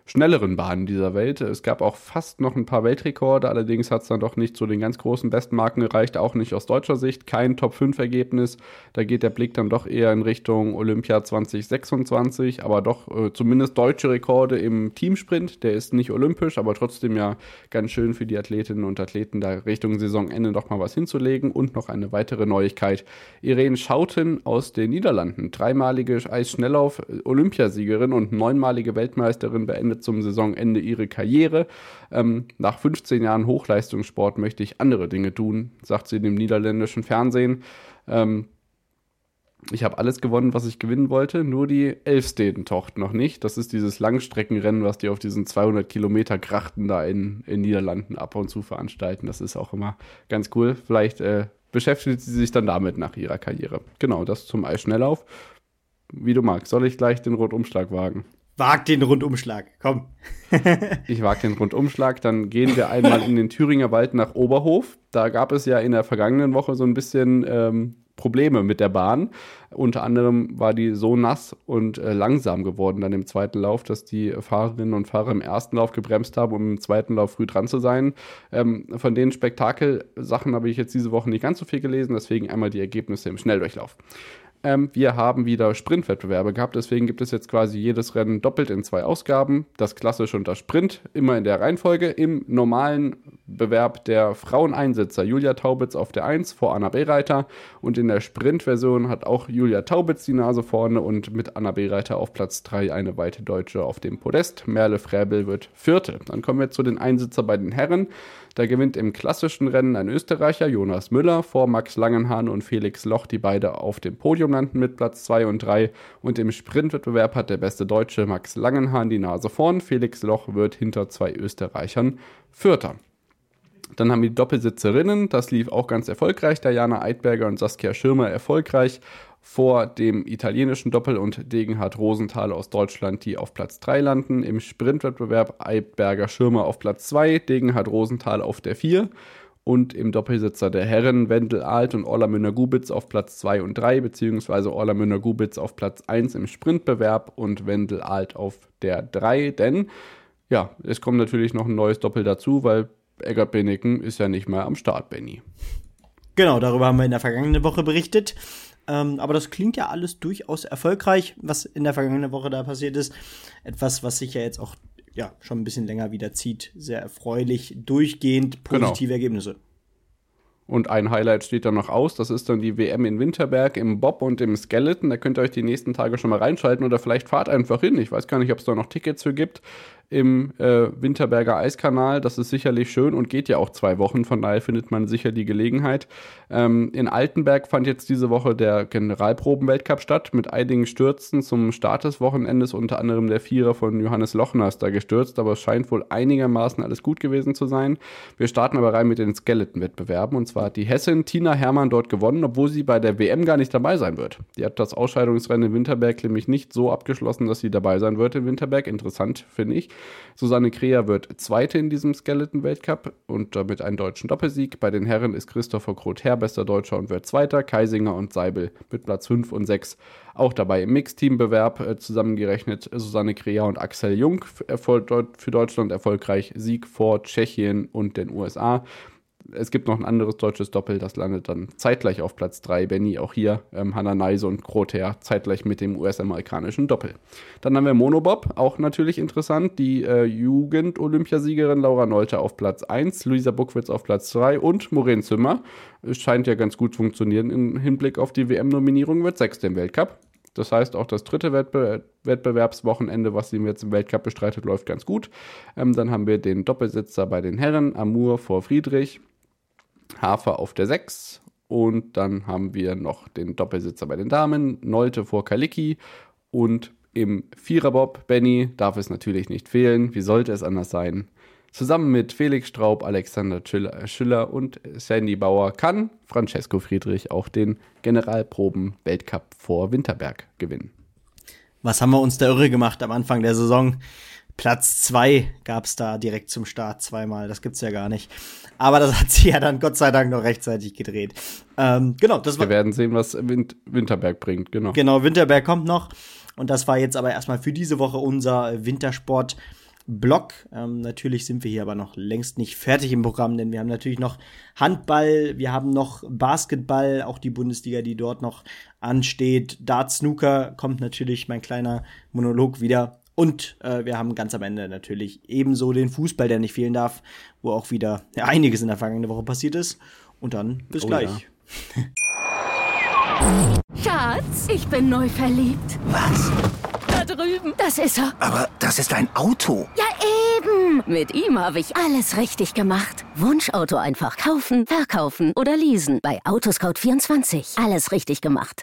schnelleren Bahnen dieser Welt. Es gab auch fast noch ein paar Weltrekorde, allerdings hat es dann doch nicht zu den ganz großen Bestmarken gereicht, auch nicht aus deutscher Sicht. Kein Top-5-Ergebnis. Da geht der Blick dann doch eher in Richtung Olympia 2026, aber doch äh, zumindest deutsche Rekorde im Teamsprint. Der ist nicht olympisch, aber trotzdem ja ganz schön für die Athletinnen und Athleten, da Richtung Saisonende noch mal was hinzulegen. Und noch eine weitere Neuigkeit. Irene Schouten aus den Niederlanden, dreimalige Eisschnelllauf-Olympiasiegerin und neunmalige Weltmeisterin, beendet zum Saisonende ihre Karriere. Ähm, nach 15 Jahren Hochleistungssport möchte ich andere Dinge tun, sagt sie dem niederländischen Fernsehen. Ähm, ich habe alles gewonnen, was ich gewinnen wollte, nur die Elfstedentocht noch nicht. Das ist dieses Langstreckenrennen, was die auf diesen 200 Kilometer Grachten da in, in Niederlanden ab und zu veranstalten. Das ist auch immer ganz cool. Vielleicht äh, beschäftigt sie sich dann damit nach ihrer Karriere. Genau, das zum Eisschnelllauf. Wie du magst, soll ich gleich den Rundumschlag wagen? Wag den Rundumschlag, komm. Ich wage den Rundumschlag. Dann gehen wir einmal in den Thüringer Wald nach Oberhof. Da gab es ja in der vergangenen Woche so ein bisschen ähm, Probleme mit der Bahn. Unter anderem war die so nass und äh, langsam geworden dann im zweiten Lauf, dass die Fahrerinnen und Fahrer im ersten Lauf gebremst haben, um im zweiten Lauf früh dran zu sein. Ähm, von den Spektakelsachen habe ich jetzt diese Woche nicht ganz so viel gelesen, deswegen einmal die Ergebnisse im Schnelldurchlauf. Ähm, wir haben wieder Sprintwettbewerbe gehabt, deswegen gibt es jetzt quasi jedes Rennen doppelt in zwei Ausgaben. Das klassische und das Sprint, immer in der Reihenfolge. Im normalen Bewerb der Fraueneinsitzer Julia Taubitz auf der 1 vor Anna Bereiter und in der Sprintversion hat auch Julia Taubitz die Nase vorne und mit Anna Bereiter auf Platz 3 eine weite Deutsche auf dem Podest. Merle Fräbel wird Vierte. Dann kommen wir zu den Einsitzer bei den Herren. Da gewinnt im klassischen Rennen ein Österreicher, Jonas Müller, vor Max Langenhahn und Felix Loch, die beide auf dem Podium landen mit Platz 2 und 3. Und im Sprintwettbewerb hat der beste Deutsche Max Langenhahn die Nase vorn. Felix Loch wird hinter zwei Österreichern Vierter. Dann haben wir die Doppelsitzerinnen. Das lief auch ganz erfolgreich. Diana Eidberger und Saskia Schirmer erfolgreich vor dem italienischen Doppel und Degenhard Rosenthal aus Deutschland, die auf Platz 3 landen. Im Sprintwettbewerb Eidberger Schirmer auf Platz 2, Degenhard Rosenthal auf der 4. Und im Doppelsitzer der Herren Wendel Alt und Orla Müller-Gubitz auf Platz 2 und 3, beziehungsweise Orla Müller-Gubitz auf Platz 1 im Sprintbewerb und Wendel Alt auf der 3. Denn ja, es kommt natürlich noch ein neues Doppel dazu, weil Eggert Beneken ist ja nicht mehr am Start, Benny. Genau, darüber haben wir in der vergangenen Woche berichtet. Ähm, aber das klingt ja alles durchaus erfolgreich, was in der vergangenen Woche da passiert ist. Etwas, was sich ja jetzt auch ja, schon ein bisschen länger wieder zieht. Sehr erfreulich, durchgehend Genau. positive Ergebnisse. Und ein Highlight steht dann noch aus. Das ist dann die WM in Winterberg im Bob und im Skeleton. Da könnt ihr euch die nächsten Tage schon mal reinschalten oder vielleicht fahrt einfach hin. Ich weiß gar nicht, ob es da noch Tickets für gibt. Im äh, Winterberger Eiskanal. Das ist sicherlich schön und geht ja auch zwei Wochen. Von daher findet man sicher die Gelegenheit. Ähm, in Altenberg fand jetzt diese Woche der Generalproben-Weltcup statt mit einigen Stürzen zum Start des Wochenendes. Unter anderem der Vierer von Johannes Lochner ist da gestürzt, aber es scheint wohl einigermaßen alles gut gewesen zu sein. Wir starten aber rein mit den Skeleton-Wettbewerben und zwar hat die Hessin Tina Hermann dort gewonnen, obwohl sie bei der WM gar nicht dabei sein wird. Die hat das Ausscheidungsrennen in Winterberg nämlich nicht so abgeschlossen, dass sie dabei sein wird in Winterberg. Interessant, finde ich. Susanne Kreher wird Zweite in diesem Skeleton-Weltcup und damit einen deutschen Doppelsieg. Bei den Herren ist Christopher Kroth-Herr bester Deutscher und wird Zweiter. Kaisinger und Seibel mit Platz 5 und 6 auch dabei im Mixteam-Bewerb äh, zusammengerechnet. Susanne Kreher und Axel Jung für Deutschland erfolgreich. Sieg vor Tschechien und den USA es gibt noch ein anderes deutsches Doppel, das landet dann zeitgleich auf Platz 3. Benny auch hier, ähm, Hannah Neise und Kroter zeitgleich mit dem US-amerikanischen Doppel. Dann haben wir Monobob, auch natürlich interessant. Die äh, Jugend-Olympiasiegerin Laura Nolte auf Platz 1, Luisa Buckwitz auf Platz 3 und Maureen Zimmer. Es scheint ja ganz gut funktionieren im Hinblick auf die WM-Nominierung, wird Sechste im Weltcup. Das heißt, auch das dritte Wettbe Wettbewerbswochenende, was sie jetzt im Weltcup bestreitet, läuft ganz gut. Ähm, dann haben wir den Doppelsitzer bei den Herren, Amour vor Friedrich, Hafer auf der 6 und dann haben wir noch den Doppelsitzer bei den Damen, Nolte vor Kaliki und im Viererbob Benny darf es natürlich nicht fehlen. Wie sollte es anders sein? Zusammen mit Felix Straub, Alexander Schiller und Sandy Bauer kann Francesco Friedrich auch den Generalproben-Weltcup vor Winterberg gewinnen. Was haben wir uns da irre gemacht am Anfang der Saison? Platz zwei gab es da direkt zum Start zweimal. Das gibt's ja gar nicht. Aber das hat sich ja dann Gott sei Dank noch rechtzeitig gedreht. Ähm, genau, das war. Wir werden sehen, was Wind Winterberg bringt, genau. Genau, Winterberg kommt noch. Und das war jetzt aber erstmal für diese Woche unser Wintersport. Block. Ähm, natürlich sind wir hier aber noch längst nicht fertig im Programm, denn wir haben natürlich noch Handball, wir haben noch Basketball, auch die Bundesliga, die dort noch ansteht. Dart Snooker kommt natürlich mein kleiner Monolog wieder. Und äh, wir haben ganz am Ende natürlich ebenso den Fußball, der nicht fehlen darf, wo auch wieder einiges in der vergangenen Woche passiert ist. Und dann bis oh, gleich. Ja. Schatz, ich bin neu verliebt. Was? Da drüben. Das ist er. Aber das ist ein Auto. Ja, eben. Mit ihm habe ich alles richtig gemacht. Wunschauto einfach kaufen, verkaufen oder leasen. Bei Autoscout24. Alles richtig gemacht.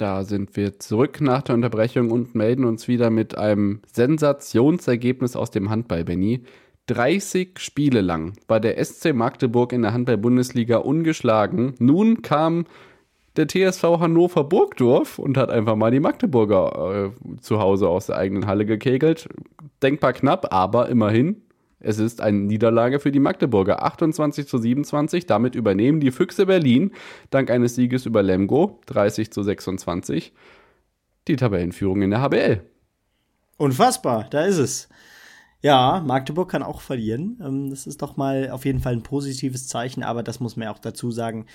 Da sind wir zurück nach der Unterbrechung und melden uns wieder mit einem Sensationsergebnis aus dem Handball, Benny. 30 Spiele lang war der SC Magdeburg in der Handball-Bundesliga ungeschlagen. Nun kam der TSV Hannover Burgdorf und hat einfach mal die Magdeburger äh, zu Hause aus der eigenen Halle gekegelt. Denkbar knapp, aber immerhin es ist eine Niederlage für die Magdeburger. 28 zu 27. Damit übernehmen die Füchse Berlin dank eines Sieges über Lemgo 30 zu 26 die Tabellenführung in der HBL. Unfassbar, da ist es. Ja, Magdeburg kann auch verlieren. Ähm, das ist doch mal auf jeden Fall ein positives Zeichen, aber das muss man ja auch dazu sagen.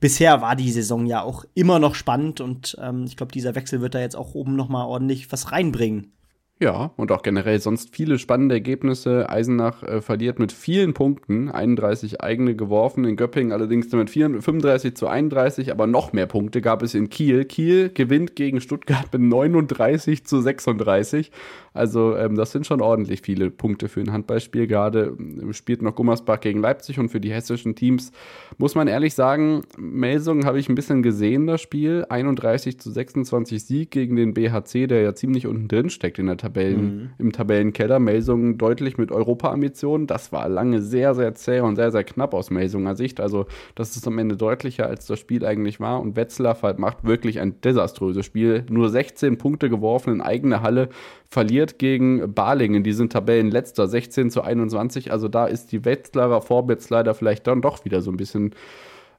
Bisher war die Saison ja auch immer noch spannend und ähm, ich glaube, dieser Wechsel wird da jetzt auch oben noch mal ordentlich was reinbringen. Ja, und auch generell sonst viele spannende Ergebnisse. Eisenach äh, verliert mit vielen Punkten, 31 eigene geworfen, in Göppingen allerdings mit 35 zu 31, aber noch mehr Punkte gab es in Kiel. Kiel gewinnt gegen Stuttgart mit 39 zu 36. Also ähm, das sind schon ordentlich viele Punkte für ein Handballspiel. Gerade ähm, spielt noch Gummersbach gegen Leipzig und für die hessischen Teams muss man ehrlich sagen, Melsungen habe ich ein bisschen gesehen, das Spiel. 31 zu 26 Sieg gegen den BHC, der ja ziemlich unten drin steckt in der Tabellen, mhm. im Tabellenkeller. Melsungen deutlich mit Europa-Ambitionen. Das war lange sehr, sehr zäh und sehr, sehr knapp aus Melsunger Sicht. Also das ist am Ende deutlicher, als das Spiel eigentlich war. Und Wetzlar macht wirklich ein desaströses Spiel. Nur 16 Punkte geworfen in eigene Halle verliert gegen Balingen. Die sind Tabellenletzter, 16 zu 21. Also da ist die Wetzlarer Vorwärts leider vielleicht dann doch wieder so ein bisschen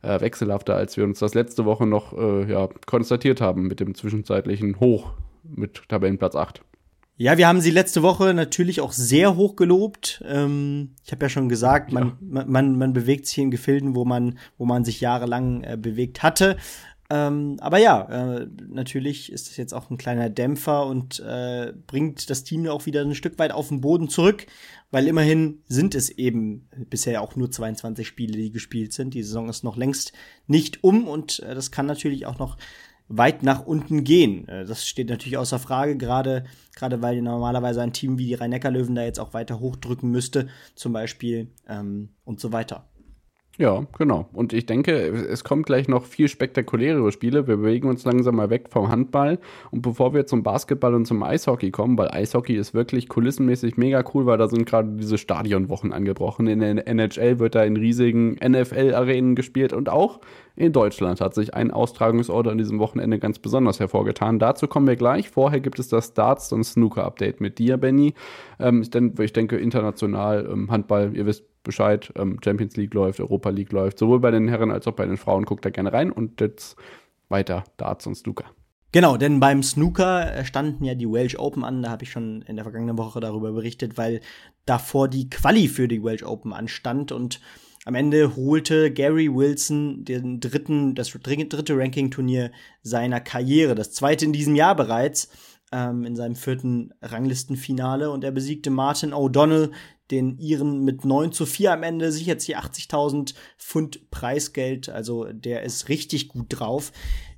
äh, wechselhafter, als wir uns das letzte Woche noch äh, ja, konstatiert haben mit dem zwischenzeitlichen Hoch mit Tabellenplatz 8. Ja, wir haben sie letzte Woche natürlich auch sehr hoch gelobt. Ähm, ich habe ja schon gesagt, man, ja. man, man bewegt sich in Gefilden, wo man, wo man sich jahrelang äh, bewegt hatte. Ähm, aber ja, äh, natürlich ist das jetzt auch ein kleiner Dämpfer und äh, bringt das Team auch wieder ein Stück weit auf den Boden zurück, weil immerhin sind es eben bisher auch nur 22 Spiele, die gespielt sind. Die Saison ist noch längst nicht um und äh, das kann natürlich auch noch weit nach unten gehen. Äh, das steht natürlich außer Frage, gerade, gerade weil normalerweise ein Team wie die Rhein-Neckar-Löwen da jetzt auch weiter hochdrücken müsste, zum Beispiel ähm, und so weiter. Ja, genau. Und ich denke, es kommt gleich noch viel spektakulärere Spiele. Wir bewegen uns langsam mal weg vom Handball. Und bevor wir zum Basketball und zum Eishockey kommen, weil Eishockey ist wirklich kulissenmäßig mega cool, weil da sind gerade diese Stadionwochen angebrochen. In der NHL wird da in riesigen NFL-Arenen gespielt und auch in Deutschland hat sich ein Austragungsorder an diesem Wochenende ganz besonders hervorgetan. Dazu kommen wir gleich. Vorher gibt es das Darts- und Snooker-Update mit dir, Benny. Ähm, ich, denke, ich denke, international ähm, Handball, ihr wisst Bescheid, ähm, Champions League läuft, Europa League läuft, sowohl bei den Herren als auch bei den Frauen. Guckt da gerne rein und jetzt weiter Darts und Snooker. Genau, denn beim Snooker äh, standen ja die Welsh Open an, da habe ich schon in der vergangenen Woche darüber berichtet, weil davor die Quali für die Welsh Open anstand und am Ende holte Gary Wilson den dritten, das dritte Ranking-Turnier seiner Karriere, das zweite in diesem Jahr bereits, ähm, in seinem vierten Ranglistenfinale und er besiegte Martin O'Donnell, den Iren mit 9 zu 4 am Ende, sichert sich 80.000 Pfund Preisgeld, also der ist richtig gut drauf.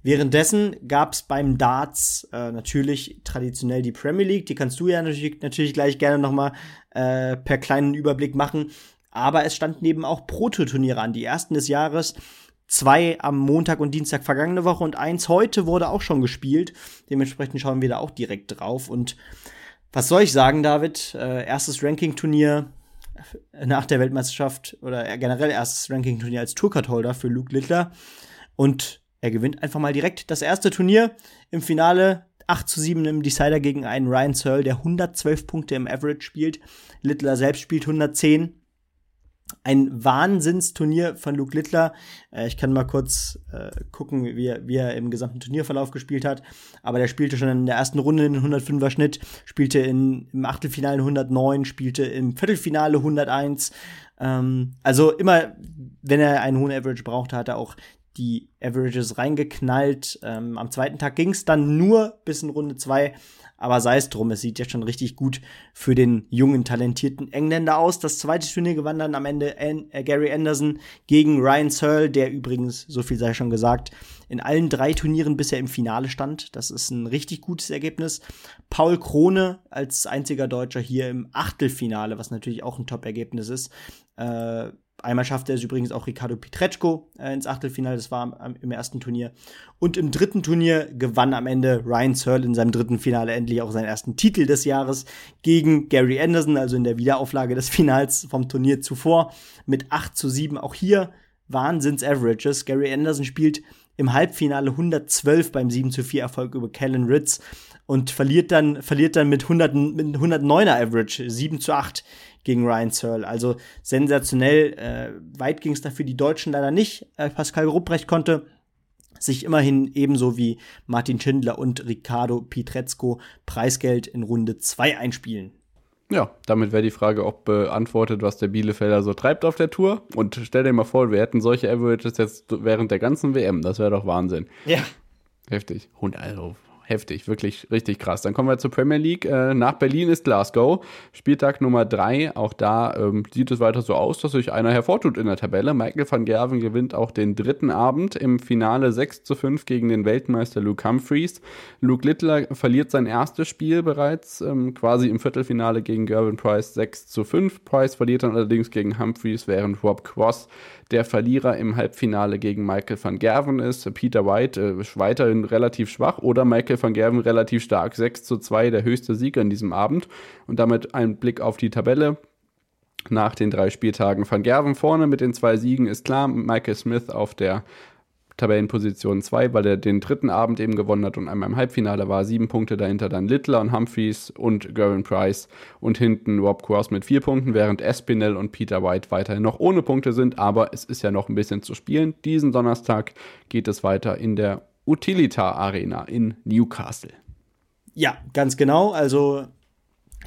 Währenddessen gab es beim Darts äh, natürlich traditionell die Premier League, die kannst du ja natürlich, natürlich gleich gerne nochmal äh, per kleinen Überblick machen. Aber es standen eben auch Prototurniere an, die ersten des Jahres. Zwei am Montag und Dienstag vergangene Woche und eins heute wurde auch schon gespielt. Dementsprechend schauen wir da auch direkt drauf. Und was soll ich sagen, David? Äh, erstes Ranking-Turnier nach der Weltmeisterschaft oder generell erstes Ranking-Turnier als Tourcard-Holder für Luke Littler. Und er gewinnt einfach mal direkt das erste Turnier im Finale 8 zu 7 im Decider gegen einen Ryan Searle, der 112 Punkte im Average spielt. Littler selbst spielt 110 ein Wahnsinnsturnier von Luke Littler. Äh, ich kann mal kurz äh, gucken, wie er, wie er im gesamten Turnierverlauf gespielt hat. Aber der spielte schon in der ersten Runde den 105er Schnitt, spielte in, im Achtelfinale 109, spielte im Viertelfinale 101. Ähm, also immer, wenn er einen hohen Average brauchte, hat er auch die Averages reingeknallt. Ähm, am zweiten Tag ging es dann nur bis in Runde 2. Aber sei es drum, es sieht jetzt schon richtig gut für den jungen, talentierten Engländer aus. Das zweite Turnier gewann dann am Ende An äh, Gary Anderson gegen Ryan Searle, der übrigens, so viel sei schon gesagt, in allen drei Turnieren bisher im Finale stand. Das ist ein richtig gutes Ergebnis. Paul Krone als einziger Deutscher hier im Achtelfinale, was natürlich auch ein Top-Ergebnis ist. Äh, Einmal schaffte es übrigens auch Ricardo Pietreczko äh, ins Achtelfinale, das war am, im ersten Turnier. Und im dritten Turnier gewann am Ende Ryan Searle in seinem dritten Finale endlich auch seinen ersten Titel des Jahres gegen Gary Anderson, also in der Wiederauflage des Finals vom Turnier zuvor, mit 8 zu 7. Auch hier Wahnsinns-Averages. Gary Anderson spielt im Halbfinale 112 beim 7 zu 4 Erfolg über Kellen Ritz und verliert dann, verliert dann mit, 100, mit 109er Average 7 zu 8 gegen Ryan Searle. Also sensationell. Äh, weit ging es dafür die Deutschen leider nicht. Äh, Pascal Rupprecht konnte sich immerhin ebenso wie Martin Schindler und Ricardo Pietrezco Preisgeld in Runde 2 einspielen. Ja, damit wäre die Frage auch beantwortet, was der Bielefelder so treibt auf der Tour. Und stell dir mal vor, wir hätten solche Averages jetzt während der ganzen WM. Das wäre doch Wahnsinn. Ja. Heftig. Und also heftig, wirklich richtig krass. Dann kommen wir zur Premier League. Äh, nach Berlin ist Glasgow. Spieltag Nummer drei. Auch da ähm, sieht es weiter so aus, dass sich einer hervortut in der Tabelle. Michael van Gerven gewinnt auch den dritten Abend im Finale 6 zu 5 gegen den Weltmeister Luke Humphreys. Luke Littler verliert sein erstes Spiel bereits, ähm, quasi im Viertelfinale gegen Gervin Price 6 zu 5. Price verliert dann allerdings gegen Humphreys, während Rob Cross der Verlierer im Halbfinale gegen Michael van Gerven ist. Peter White äh, weiterhin relativ schwach oder Michael van Gerven relativ stark. 6 zu 2, der höchste Sieger in diesem Abend. Und damit ein Blick auf die Tabelle nach den drei Spieltagen. Van Gerven vorne mit den zwei Siegen ist klar. Michael Smith auf der Tabellenposition 2, weil er den dritten Abend eben gewonnen hat und einmal im Halbfinale war. Sieben Punkte dahinter dann Littler und Humphreys und Gavin Price und hinten Rob Cross mit vier Punkten, während Espinel und Peter White weiterhin noch ohne Punkte sind. Aber es ist ja noch ein bisschen zu spielen. Diesen Donnerstag geht es weiter in der Utilitar Arena in Newcastle. Ja, ganz genau. Also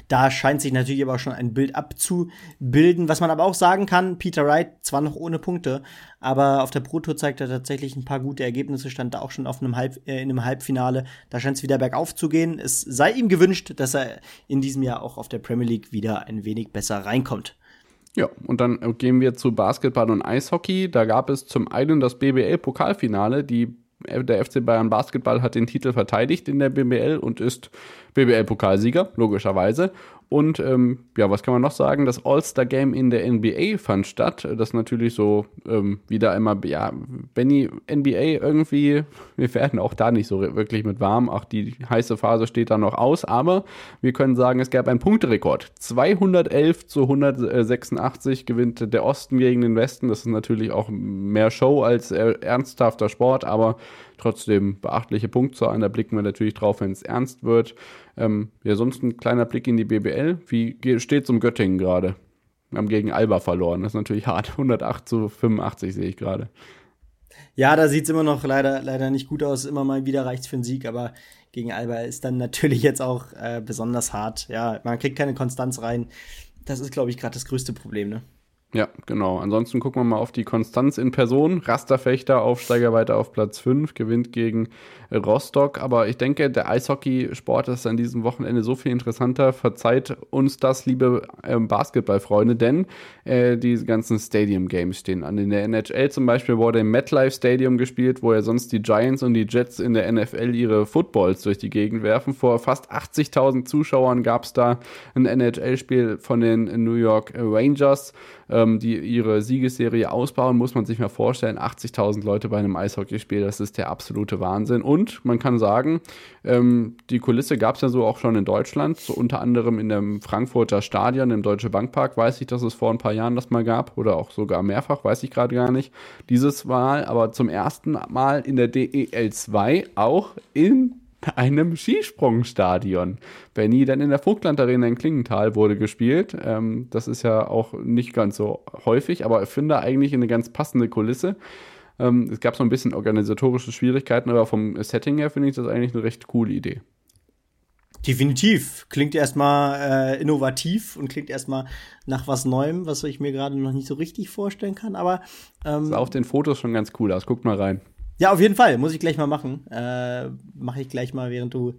Da scheint sich natürlich aber auch schon ein Bild abzubilden. Was man aber auch sagen kann, Peter Wright zwar noch ohne Punkte, aber auf der Pro Tour zeigt er tatsächlich ein paar gute Ergebnisse, stand da auch schon auf einem Halb, äh, in einem Halbfinale. Da scheint es wieder bergauf zu gehen. Es sei ihm gewünscht, dass er in diesem Jahr auch auf der Premier League wieder ein wenig besser reinkommt. Ja, und dann gehen wir zu Basketball und Eishockey. Da gab es zum einen das BBL-Pokalfinale. Die der FC Bayern Basketball hat den Titel verteidigt in der BBL und ist BBL-Pokalsieger, logischerweise. Und ähm, ja, was kann man noch sagen? Das All-Star-Game in der NBA fand statt. Das natürlich so ähm, wieder einmal, ja, Benny, NBA irgendwie, wir werden auch da nicht so wirklich mit warm. Auch die heiße Phase steht da noch aus. Aber wir können sagen, es gab einen Punkterekord. 211 zu 186 gewinnt der Osten gegen den Westen. Das ist natürlich auch mehr Show als ernsthafter Sport, aber trotzdem beachtliche Punktzahl. Da blicken wir natürlich drauf, wenn es ernst wird. Ähm, ja, sonst ein kleiner Blick in die BBL. Wie steht es um Göttingen gerade? Wir haben gegen Alba verloren. Das ist natürlich hart. 108 zu 85 sehe ich gerade. Ja, da sieht es immer noch leider, leider nicht gut aus. Immer mal wieder reicht es für einen Sieg, aber gegen Alba ist dann natürlich jetzt auch äh, besonders hart. Ja, man kriegt keine Konstanz rein. Das ist, glaube ich, gerade das größte Problem, ne? Ja, genau. Ansonsten gucken wir mal auf die Konstanz in Person. Rasterfechter, Aufsteiger weiter auf Platz 5, gewinnt gegen Rostock. Aber ich denke, der Eishockey-Sport ist an diesem Wochenende so viel interessanter. Verzeiht uns das, liebe äh, Basketballfreunde, denn äh, die ganzen Stadium-Games stehen an. In der NHL zum Beispiel wurde im MetLife Stadium gespielt, wo ja sonst die Giants und die Jets in der NFL ihre Footballs durch die Gegend werfen. Vor fast 80.000 Zuschauern gab es da ein NHL-Spiel von den New York Rangers ähm, die ihre Siegesserie ausbauen, muss man sich mal vorstellen, 80.000 Leute bei einem Eishockeyspiel, das ist der absolute Wahnsinn. Und man kann sagen, ähm, die Kulisse gab es ja so auch schon in Deutschland, so unter anderem in dem Frankfurter Stadion, im Deutsche Bankpark, weiß ich, dass es vor ein paar Jahren das mal gab oder auch sogar mehrfach, weiß ich gerade gar nicht. Dieses Mal aber zum ersten Mal in der DEL 2 auch in einem Skisprungstadion. Benny dann in der Vogtland Arena in Klingenthal wurde gespielt. Ähm, das ist ja auch nicht ganz so häufig, aber ich finde eigentlich eine ganz passende Kulisse. Ähm, es gab so ein bisschen organisatorische Schwierigkeiten, aber vom Setting her finde ich das eigentlich eine recht coole Idee. Definitiv. Klingt erstmal äh, innovativ und klingt erstmal nach was Neuem, was ich mir gerade noch nicht so richtig vorstellen kann. Aber ähm, sah auf den Fotos schon ganz cool aus. Guckt mal rein. Ja, auf jeden Fall. Muss ich gleich mal machen. Äh, mache ich gleich mal, während du.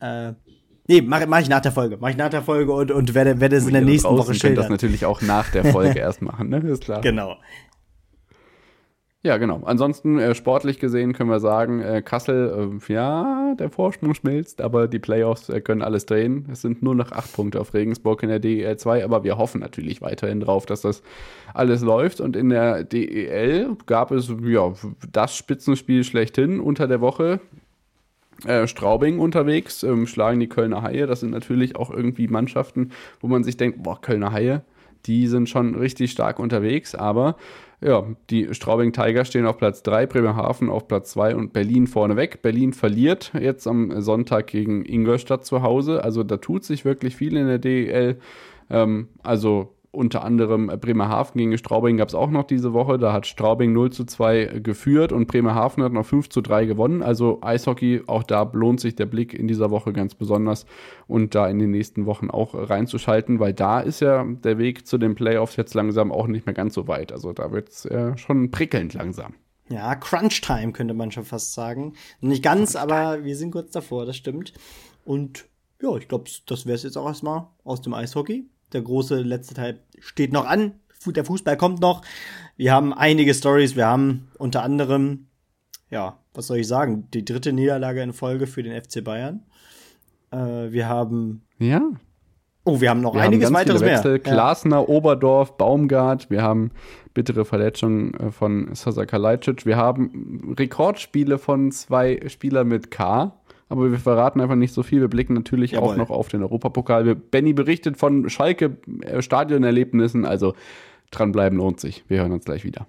Äh, nee, mache mach ich nach der Folge. Mache ich nach der Folge und, und werde, werde es in der nächsten Woche schildern. das natürlich auch nach der Folge erst machen, ne? Ist klar. Genau. Ja, genau. Ansonsten äh, sportlich gesehen können wir sagen, äh, Kassel, äh, ja, der Vorsprung schmilzt, aber die Playoffs äh, können alles drehen. Es sind nur noch acht Punkte auf Regensburg in der DEL 2, aber wir hoffen natürlich weiterhin drauf, dass das alles läuft. Und in der DEL gab es ja das Spitzenspiel schlechthin unter der Woche. Äh, Straubing unterwegs, ähm, schlagen die Kölner Haie. Das sind natürlich auch irgendwie Mannschaften, wo man sich denkt, boah, Kölner Haie, die sind schon richtig stark unterwegs, aber ja, die Straubing Tigers stehen auf Platz 3, Bremerhaven auf Platz 2 und Berlin vorneweg. Berlin verliert jetzt am Sonntag gegen Ingolstadt zu Hause. Also da tut sich wirklich viel in der DEL. Ähm, also unter anderem Bremerhaven gegen Straubing gab es auch noch diese Woche. Da hat Straubing 0 zu 2 geführt und Bremerhaven hat noch 5 zu 3 gewonnen. Also Eishockey, auch da lohnt sich der Blick in dieser Woche ganz besonders und da in den nächsten Wochen auch reinzuschalten, weil da ist ja der Weg zu den Playoffs jetzt langsam auch nicht mehr ganz so weit. Also da wird es äh, schon prickelnd langsam. Ja, Crunch Time könnte man schon fast sagen. Nicht ganz, aber wir sind kurz davor, das stimmt. Und ja, ich glaube, das wäre es jetzt auch erstmal aus dem Eishockey. Der große letzte Teil steht noch an. Der Fußball kommt noch. Wir haben einige Stories. Wir haben unter anderem, ja, was soll ich sagen, die dritte Niederlage in Folge für den FC Bayern. Äh, wir haben. Ja. Oh, wir haben noch wir einiges haben weiteres Wechsel. mehr. Klasner, ja. Oberdorf, Baumgart. Wir haben bittere Verletzungen äh, von Sasa Kalajdzic. Wir haben Rekordspiele von zwei Spielern mit K aber wir verraten einfach nicht so viel. Wir blicken natürlich Jawohl. auch noch auf den Europapokal. Benny berichtet von Schalke äh, Stadionerlebnissen, also dranbleiben lohnt sich. Wir hören uns gleich wieder.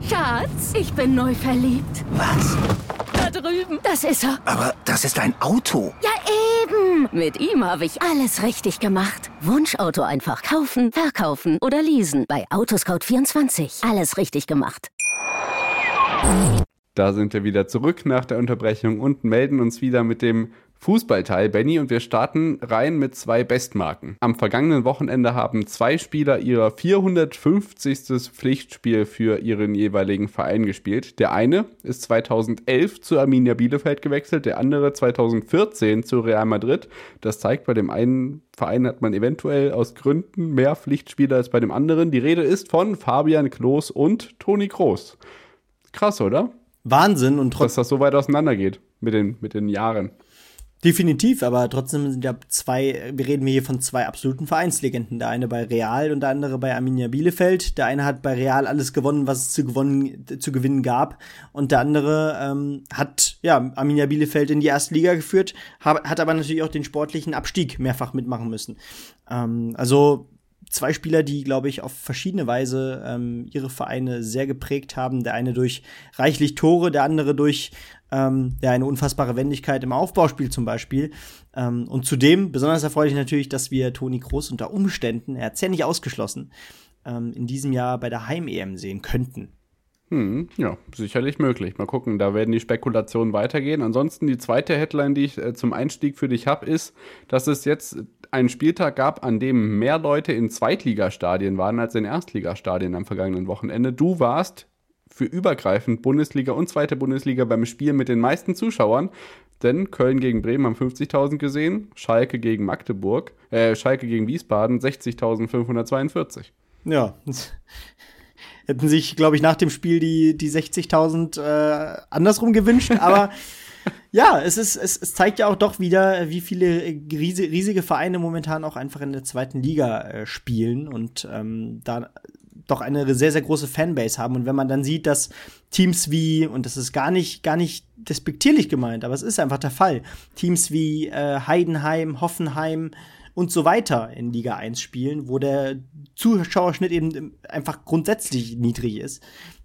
Schatz, ich bin neu verliebt. Was? Da drüben. Das ist er. Aber das ist ein Auto. Ja, eben. Mit ihm habe ich alles richtig gemacht. Wunschauto einfach kaufen, verkaufen oder leasen. Bei Autoscout24. Alles richtig gemacht. Da sind wir wieder zurück nach der Unterbrechung und melden uns wieder mit dem Fußballteil, Benny, und wir starten rein mit zwei Bestmarken. Am vergangenen Wochenende haben zwei Spieler ihrer 450. Pflichtspiel für ihren jeweiligen Verein gespielt. Der eine ist 2011 zu Arminia Bielefeld gewechselt, der andere 2014 zu Real Madrid. Das zeigt, bei dem einen Verein hat man eventuell aus Gründen mehr Pflichtspieler als bei dem anderen. Die Rede ist von Fabian Klos und Toni Kroos. Krass, oder? Wahnsinn und Dass trotzdem. das so weit auseinander geht mit den, mit den Jahren. Definitiv, aber trotzdem sind ja zwei, wir reden hier von zwei absoluten Vereinslegenden. Der eine bei Real und der andere bei Arminia Bielefeld. Der eine hat bei Real alles gewonnen, was es zu, gewonnen, zu gewinnen gab. Und der andere ähm, hat ja Arminia Bielefeld in die erste Liga geführt, hat, hat aber natürlich auch den sportlichen Abstieg mehrfach mitmachen müssen. Ähm, also zwei Spieler, die, glaube ich, auf verschiedene Weise ähm, ihre Vereine sehr geprägt haben. Der eine durch reichlich Tore, der andere durch ähm, ja, eine unfassbare Wendigkeit im Aufbauspiel zum Beispiel. Ähm, und zudem besonders erfreulich natürlich, dass wir Toni Kroos unter Umständen, er hat ja nicht ausgeschlossen, ähm, in diesem Jahr bei der Heim-EM sehen könnten. Hm, ja, sicherlich möglich. Mal gucken, da werden die Spekulationen weitergehen. Ansonsten die zweite Headline, die ich äh, zum Einstieg für dich habe, ist, dass es jetzt einen Spieltag gab, an dem mehr Leute in Zweitligastadien waren als in Erstligastadien am vergangenen Wochenende. Du warst für übergreifend Bundesliga und zweite Bundesliga beim Spiel mit den meisten Zuschauern. Denn Köln gegen Bremen haben 50.000 gesehen, Schalke gegen Magdeburg, äh, Schalke gegen Wiesbaden 60.542. Ja. Hätten sich, glaube ich, nach dem Spiel die, die 60.000 äh, andersrum gewünscht, aber ja, es ist, es, es zeigt ja auch doch wieder, wie viele riesige, riesige Vereine momentan auch einfach in der zweiten Liga äh, spielen und ähm, da doch eine sehr, sehr große Fanbase haben. Und wenn man dann sieht, dass Teams wie, und das ist gar nicht, gar nicht despektierlich gemeint, aber es ist einfach der Fall, Teams wie äh, Heidenheim, Hoffenheim und so weiter in Liga 1 spielen, wo der Zuschauerschnitt eben einfach grundsätzlich niedrig ist,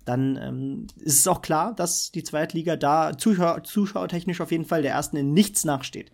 dann ähm, ist es auch klar, dass die Zweitliga da zuschauer zuschauertechnisch auf jeden Fall der ersten in nichts nachsteht.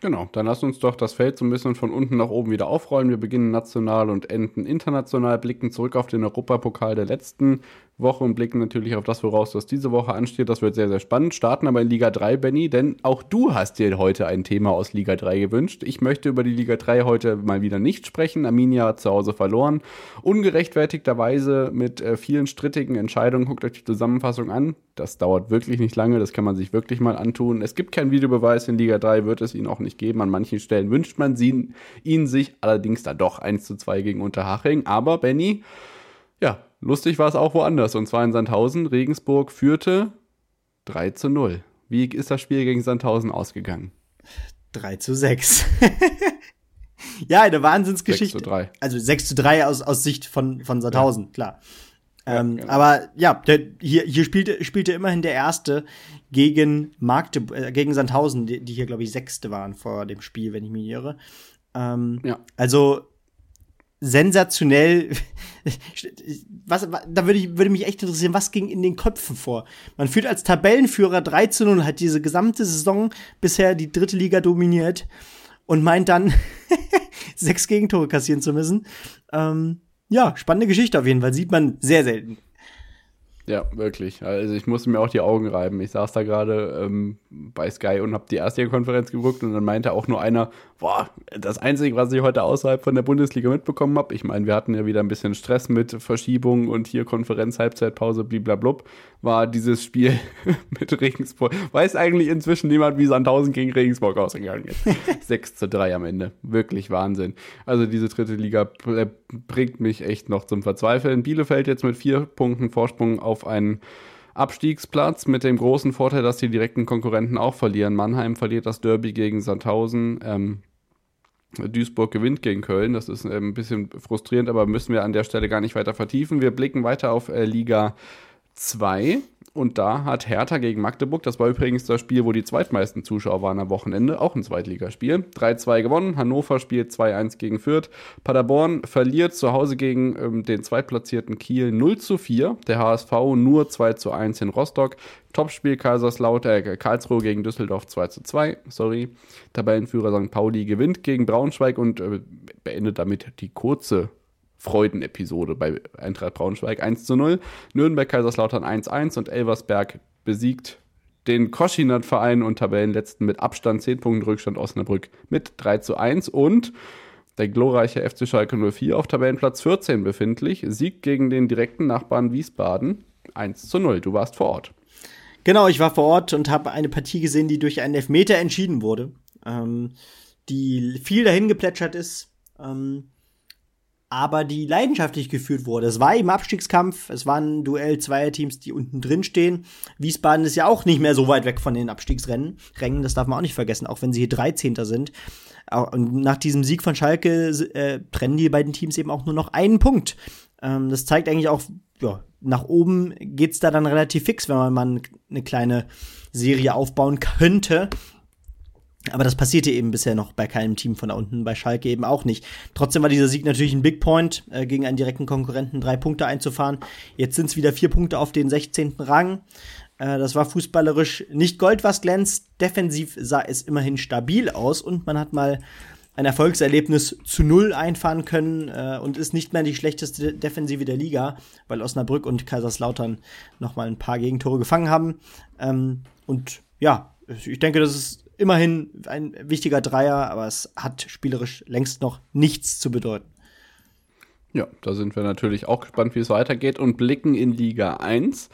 Genau, dann lass uns doch das Feld so ein bisschen von unten nach oben wieder aufrollen. Wir beginnen national und enden international, blicken zurück auf den Europapokal der letzten Woche und blicken natürlich auf das, woraus das diese Woche ansteht. Das wird sehr, sehr spannend. Starten aber in Liga 3, Benny, denn auch du hast dir heute ein Thema aus Liga 3 gewünscht. Ich möchte über die Liga 3 heute mal wieder nicht sprechen. Arminia hat zu Hause verloren. Ungerechtfertigterweise mit äh, vielen strittigen Entscheidungen. Guckt euch die Zusammenfassung an. Das dauert wirklich nicht lange. Das kann man sich wirklich mal antun. Es gibt keinen Videobeweis in Liga 3, wird es ihn auch nicht geben. An manchen Stellen wünscht man sie, ihn sich allerdings da doch 1 zu 2 gegen Unterhaching. Aber Benny, ja, lustig war es auch woanders. Und zwar in Sandhausen. Regensburg führte 3 zu 0. Wie ist das Spiel gegen Sandhausen ausgegangen? 3 zu 6. ja, eine Wahnsinnsgeschichte. 6 zu 3. Also 6 zu 3 aus, aus Sicht von, von Sandhausen, ja. klar. Ja, ähm, genau. Aber ja, der, hier, hier spielte, spielte immerhin der Erste gegen Magdeburg, äh, gegen Sandhausen, die, die hier, glaube ich, Sechste waren vor dem Spiel, wenn ich mich irre. Ähm, Ja. Also sensationell. was, da würde, ich, würde mich echt interessieren, was ging in den Köpfen vor? Man führt als Tabellenführer 3 zu 0, hat diese gesamte Saison bisher die dritte Liga dominiert und meint dann, sechs Gegentore kassieren zu müssen. Ähm, ja, spannende Geschichte auf jeden Fall. Sieht man sehr selten. Ja, wirklich. Also ich musste mir auch die Augen reiben. Ich saß da gerade ähm, bei Sky und habe die erste Konferenz geguckt und dann meinte auch nur einer, boah, das Einzige, was ich heute außerhalb von der Bundesliga mitbekommen habe, ich meine, wir hatten ja wieder ein bisschen Stress mit Verschiebungen und hier Konferenz, Halbzeitpause, bliblablub, war dieses Spiel mit Regensburg. Weiß eigentlich inzwischen niemand, wie Sandhausen gegen Regensburg ausgegangen ist. 6 zu 3 am Ende. Wirklich Wahnsinn. Also diese dritte Liga äh, bringt mich echt noch zum Verzweifeln. Bielefeld jetzt mit vier Punkten Vorsprung auf einen Abstiegsplatz mit dem großen Vorteil, dass die direkten Konkurrenten auch verlieren. Mannheim verliert das Derby gegen Sandhausen. Ähm, Duisburg gewinnt gegen Köln. Das ist ähm, ein bisschen frustrierend, aber müssen wir an der Stelle gar nicht weiter vertiefen. Wir blicken weiter auf äh, Liga 2. Und da hat Hertha gegen Magdeburg, das war übrigens das Spiel, wo die zweitmeisten Zuschauer waren am Wochenende, auch ein Zweitligaspiel. 3-2 gewonnen, Hannover spielt 2-1 gegen Fürth. Paderborn verliert zu Hause gegen ähm, den zweitplatzierten Kiel 0 zu 4. Der HSV nur 2 zu 1 in Rostock. Topspiel Kaiserslautern, äh, Karlsruhe gegen Düsseldorf 2 zu 2. Sorry. Tabellenführer St. Pauli gewinnt gegen Braunschweig und äh, beendet damit die kurze Freudenepisode bei Eintracht Braunschweig 1 zu 0. Nürnberg Kaiserslautern 1-1 und Elversberg besiegt den Koschinat-Verein und Tabellenletzten mit Abstand 10 Punkten Rückstand Osnabrück mit 3 zu 1 und der glorreiche FC Schalke 04 auf Tabellenplatz 14 befindlich, siegt gegen den direkten Nachbarn Wiesbaden 1 zu 0. Du warst vor Ort. Genau, ich war vor Ort und habe eine Partie gesehen, die durch einen Elfmeter entschieden wurde, ähm, die viel dahin geplätschert ist, ähm, aber die leidenschaftlich geführt wurde. Es war im Abstiegskampf, es war ein Duell zweier Teams, die unten drin stehen. Wiesbaden ist ja auch nicht mehr so weit weg von den Abstiegsrennen, Rängen, das darf man auch nicht vergessen, auch wenn sie hier 13. sind. Und nach diesem Sieg von Schalke äh, trennen die beiden Teams eben auch nur noch einen Punkt. Ähm, das zeigt eigentlich auch, ja, nach oben geht's da dann relativ fix, wenn man mal eine kleine Serie aufbauen könnte. Aber das passierte eben bisher noch bei keinem Team von da unten, bei Schalke eben auch nicht. Trotzdem war dieser Sieg natürlich ein Big Point, äh, gegen einen direkten Konkurrenten drei Punkte einzufahren. Jetzt sind es wieder vier Punkte auf den 16. Rang. Äh, das war fußballerisch nicht Gold, was glänzt. Defensiv sah es immerhin stabil aus und man hat mal ein Erfolgserlebnis zu null einfahren können äh, und ist nicht mehr die schlechteste Defensive der Liga, weil Osnabrück und Kaiserslautern noch mal ein paar Gegentore gefangen haben. Ähm, und ja, ich denke, das ist immerhin ein wichtiger Dreier, aber es hat spielerisch längst noch nichts zu bedeuten. Ja, da sind wir natürlich auch gespannt, wie es weitergeht und blicken in Liga 1.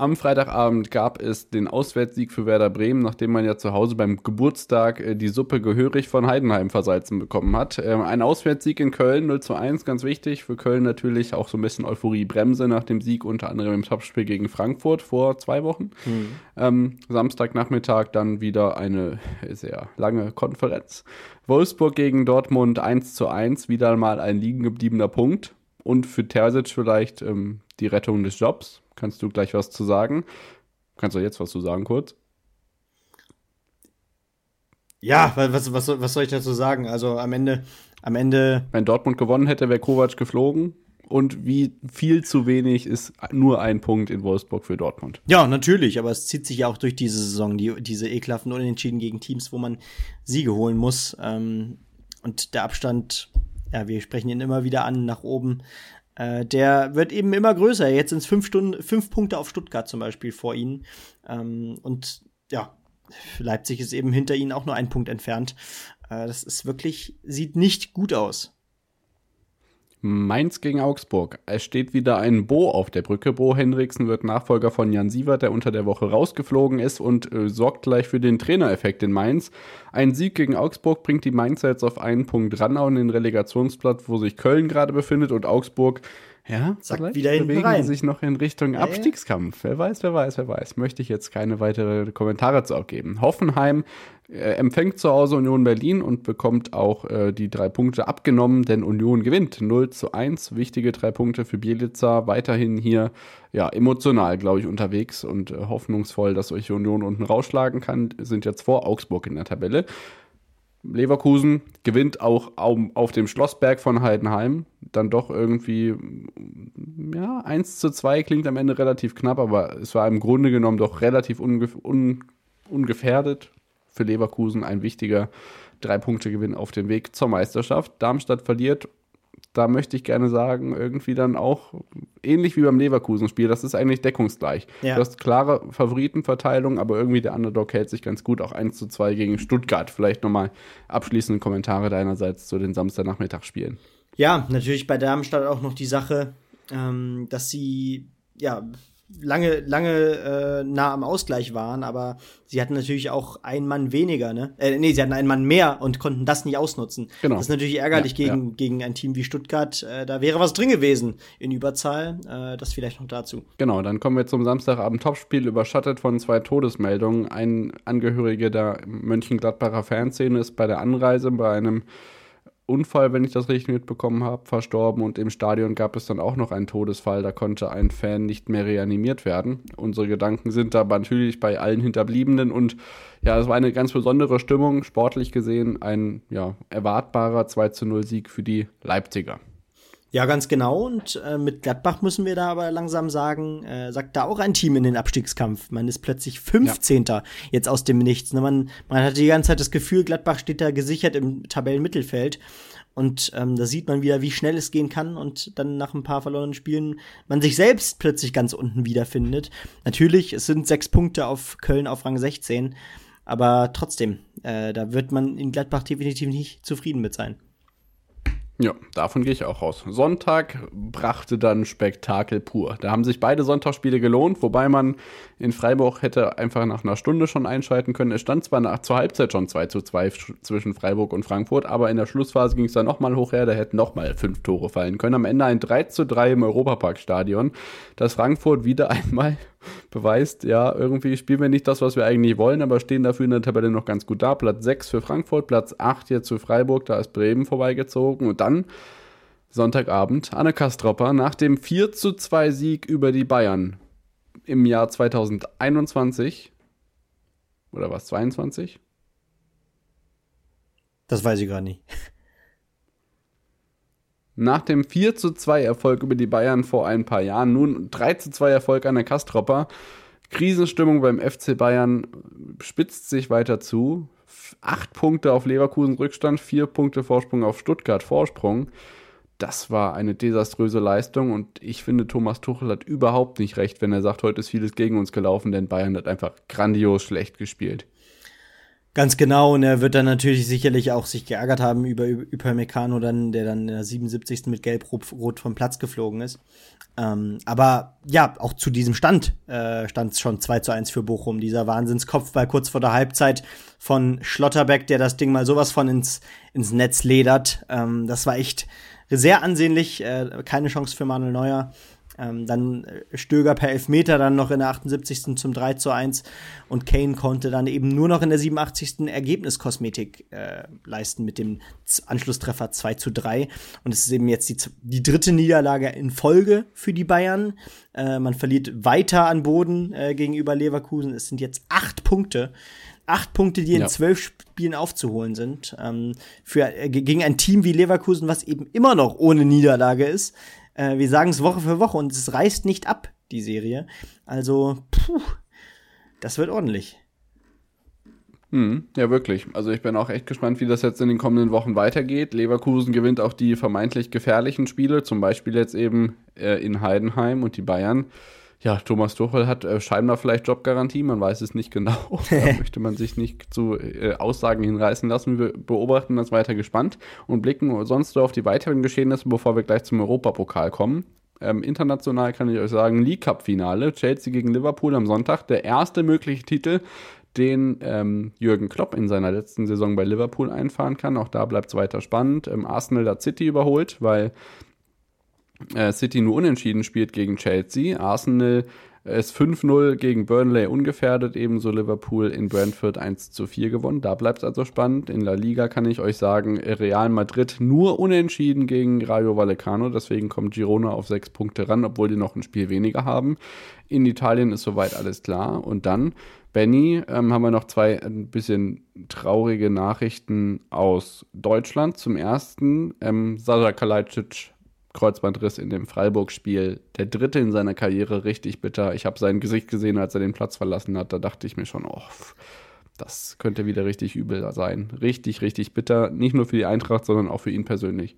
Am Freitagabend gab es den Auswärtssieg für Werder Bremen, nachdem man ja zu Hause beim Geburtstag äh, die Suppe gehörig von Heidenheim versalzen bekommen hat. Ähm, ein Auswärtssieg in Köln, 0 zu 1, ganz wichtig. Für Köln natürlich auch so ein bisschen Euphorie-Bremse nach dem Sieg, unter anderem im Topspiel gegen Frankfurt vor zwei Wochen. Mhm. Ähm, Samstagnachmittag dann wieder eine sehr lange Konferenz. Wolfsburg gegen Dortmund 1 zu 1, wieder mal ein liegen gebliebener Punkt. Und für Terzic vielleicht ähm, die Rettung des Jobs Kannst du gleich was zu sagen? Kannst du jetzt was zu sagen, kurz? Ja, was, was, was soll ich dazu sagen? Also am Ende, am Ende. Wenn Dortmund gewonnen hätte, wäre Kovac geflogen. Und wie viel zu wenig ist nur ein Punkt in Wolfsburg für Dortmund. Ja, natürlich, aber es zieht sich ja auch durch diese Saison, die, diese ekelhaften Unentschieden gegen Teams, wo man Siege holen muss. Ähm, und der Abstand, ja, wir sprechen ihn immer wieder an, nach oben. Äh, der wird eben immer größer. Jetzt sind es fünf Stunden, fünf Punkte auf Stuttgart zum Beispiel vor ihnen. Ähm, und ja, Leipzig ist eben hinter ihnen auch nur ein Punkt entfernt. Äh, das ist wirklich, sieht nicht gut aus. Mainz gegen Augsburg. Es steht wieder ein Bo auf der Brücke. Bo Hendriksen wird Nachfolger von Jan Sievert, der unter der Woche rausgeflogen ist und äh, sorgt gleich für den Trainereffekt in Mainz. Ein Sieg gegen Augsburg bringt die Mainzer jetzt auf einen Punkt ran an den Relegationsplatz, wo sich Köln gerade befindet und Augsburg ja, Sagt wieder bewegen rein. sich noch in Richtung Abstiegskampf. Wer weiß, wer weiß, wer weiß. Möchte ich jetzt keine weitere Kommentare zu abgeben. Hoffenheim äh, empfängt zu Hause Union Berlin und bekommt auch äh, die drei Punkte abgenommen, denn Union gewinnt 0 zu 1. Wichtige drei Punkte für Bielitzer. Weiterhin hier ja emotional, glaube ich, unterwegs und äh, hoffnungsvoll, dass euch Union unten rausschlagen kann. Sind jetzt vor Augsburg in der Tabelle. Leverkusen gewinnt auch auf dem Schlossberg von Heidenheim. Dann doch irgendwie, ja, 1 zu 2 klingt am Ende relativ knapp, aber es war im Grunde genommen doch relativ unge un ungefährdet. Für Leverkusen ein wichtiger Drei-Punkte-Gewinn auf dem Weg zur Meisterschaft. Darmstadt verliert da möchte ich gerne sagen, irgendwie dann auch ähnlich wie beim Leverkusen-Spiel, das ist eigentlich deckungsgleich. Ja. Du hast klare Favoritenverteilung, aber irgendwie der Underdog hält sich ganz gut, auch 1 zu 2 gegen Stuttgart. Vielleicht nochmal abschließende Kommentare deinerseits zu den Samstagnachmittagsspielen. Ja, natürlich bei Darmstadt auch noch die Sache, ähm, dass sie ja lange, lange äh, nah am Ausgleich waren, aber sie hatten natürlich auch einen Mann weniger, ne? Äh, nee, sie hatten einen Mann mehr und konnten das nicht ausnutzen. Genau. Das ist natürlich ärgerlich ja, gegen, ja. gegen ein Team wie Stuttgart. Äh, da wäre was drin gewesen in Überzahl. Äh, das vielleicht noch dazu. Genau, dann kommen wir zum Samstagabend Topspiel, überschattet von zwei Todesmeldungen. Ein Angehöriger der Mönchengladbacher Fanszene ist bei der Anreise bei einem Unfall, wenn ich das richtig mitbekommen habe, verstorben und im Stadion gab es dann auch noch einen Todesfall. Da konnte ein Fan nicht mehr reanimiert werden. Unsere Gedanken sind aber natürlich bei allen Hinterbliebenen und ja, es war eine ganz besondere Stimmung, sportlich gesehen ein ja, erwartbarer 2 zu 0 Sieg für die Leipziger. Ja, ganz genau. Und äh, mit Gladbach müssen wir da aber langsam sagen, äh, sagt da auch ein Team in den Abstiegskampf. Man ist plötzlich 15. Ja. jetzt aus dem Nichts. Ne? Man, man hatte die ganze Zeit das Gefühl, Gladbach steht da gesichert im Tabellenmittelfeld. Und ähm, da sieht man wieder, wie schnell es gehen kann und dann nach ein paar verlorenen Spielen man sich selbst plötzlich ganz unten wiederfindet. Natürlich, es sind sechs Punkte auf Köln auf Rang 16, aber trotzdem, äh, da wird man in Gladbach definitiv nicht zufrieden mit sein. Ja, davon gehe ich auch aus. Sonntag brachte dann Spektakel pur. Da haben sich beide Sonntagsspiele gelohnt, wobei man in Freiburg hätte einfach nach einer Stunde schon einschalten können. Es stand zwar nach, zur Halbzeit schon 2 zu 2 zwischen Freiburg und Frankfurt, aber in der Schlussphase ging es dann nochmal hoch her, da hätten nochmal fünf Tore fallen können. Am Ende ein 3 zu 3 im Europaparkstadion, das Frankfurt wieder einmal beweist, ja, irgendwie spielen wir nicht das, was wir eigentlich wollen, aber stehen dafür in der Tabelle noch ganz gut da. Platz 6 für Frankfurt, Platz 8 jetzt für Freiburg, da ist Bremen vorbeigezogen und dann Sonntagabend Anne Kastropper nach dem 4 zu 2 Sieg über die Bayern im Jahr 2021 oder was, 22? Das weiß ich gar nicht. Nach dem 4 zu 2 Erfolg über die Bayern vor ein paar Jahren, nun 3 zu 2 Erfolg an der Kastropper. Krisenstimmung beim FC Bayern spitzt sich weiter zu. Acht Punkte auf Leverkusen Rückstand, vier Punkte Vorsprung auf Stuttgart Vorsprung das war eine desaströse Leistung und ich finde, Thomas Tuchel hat überhaupt nicht recht, wenn er sagt, heute ist vieles gegen uns gelaufen, denn Bayern hat einfach grandios schlecht gespielt. Ganz genau, und er wird dann natürlich sicherlich auch sich geärgert haben über Upamecano dann, der dann in der 77. mit Gelb-Rot vom Platz geflogen ist. Ähm, aber ja, auch zu diesem Stand äh, stand es schon 2 zu 1 für Bochum. Dieser Wahnsinnskopfball kurz vor der Halbzeit von Schlotterbeck, der das Ding mal sowas von ins, ins Netz ledert. Ähm, das war echt sehr ansehnlich, äh, keine Chance für Manuel Neuer. Ähm, dann äh, Stöger per Elfmeter dann noch in der 78. zum 3 zu 1 und Kane konnte dann eben nur noch in der 87. Ergebniskosmetik äh, leisten mit dem Anschlusstreffer 2 zu 3 und es ist eben jetzt die, die dritte Niederlage in Folge für die Bayern. Äh, man verliert weiter an Boden äh, gegenüber Leverkusen. Es sind jetzt acht Punkte acht Punkte, die in ja. zwölf Spielen aufzuholen sind. Ähm, für, äh, gegen ein Team wie Leverkusen, was eben immer noch ohne Niederlage ist. Äh, wir sagen es Woche für Woche und es reißt nicht ab, die Serie. Also, puh, das wird ordentlich. Hm, ja, wirklich. Also ich bin auch echt gespannt, wie das jetzt in den kommenden Wochen weitergeht. Leverkusen gewinnt auch die vermeintlich gefährlichen Spiele, zum Beispiel jetzt eben äh, in Heidenheim und die Bayern ja, Thomas Tuchel hat äh, scheinbar vielleicht Jobgarantie, man weiß es nicht genau. da möchte man sich nicht zu äh, Aussagen hinreißen lassen. Wir beobachten das weiter gespannt und blicken sonst so auf die weiteren Geschehnisse, bevor wir gleich zum Europapokal kommen. Ähm, international kann ich euch sagen, League Cup Finale, Chelsea gegen Liverpool am Sonntag, der erste mögliche Titel, den ähm, Jürgen Klopp in seiner letzten Saison bei Liverpool einfahren kann. Auch da bleibt es weiter spannend. Ähm, Arsenal hat City überholt, weil äh, City nur unentschieden spielt gegen Chelsea. Arsenal ist 5-0 gegen Burnley ungefährdet, ebenso Liverpool in Brentford 1 zu 4 gewonnen. Da bleibt es also spannend. In La Liga kann ich euch sagen, Real Madrid nur unentschieden gegen Rayo Vallecano, deswegen kommt Girona auf sechs Punkte ran, obwohl die noch ein Spiel weniger haben. In Italien ist soweit alles klar. Und dann, Benny, ähm, haben wir noch zwei ein bisschen traurige Nachrichten aus Deutschland. Zum ersten, ähm, Sasa Kalajdzic Kreuzbandriss in dem Freiburg-Spiel. Der dritte in seiner Karriere, richtig bitter. Ich habe sein Gesicht gesehen, als er den Platz verlassen hat. Da dachte ich mir schon, oh, das könnte wieder richtig übel sein. Richtig, richtig bitter. Nicht nur für die Eintracht, sondern auch für ihn persönlich.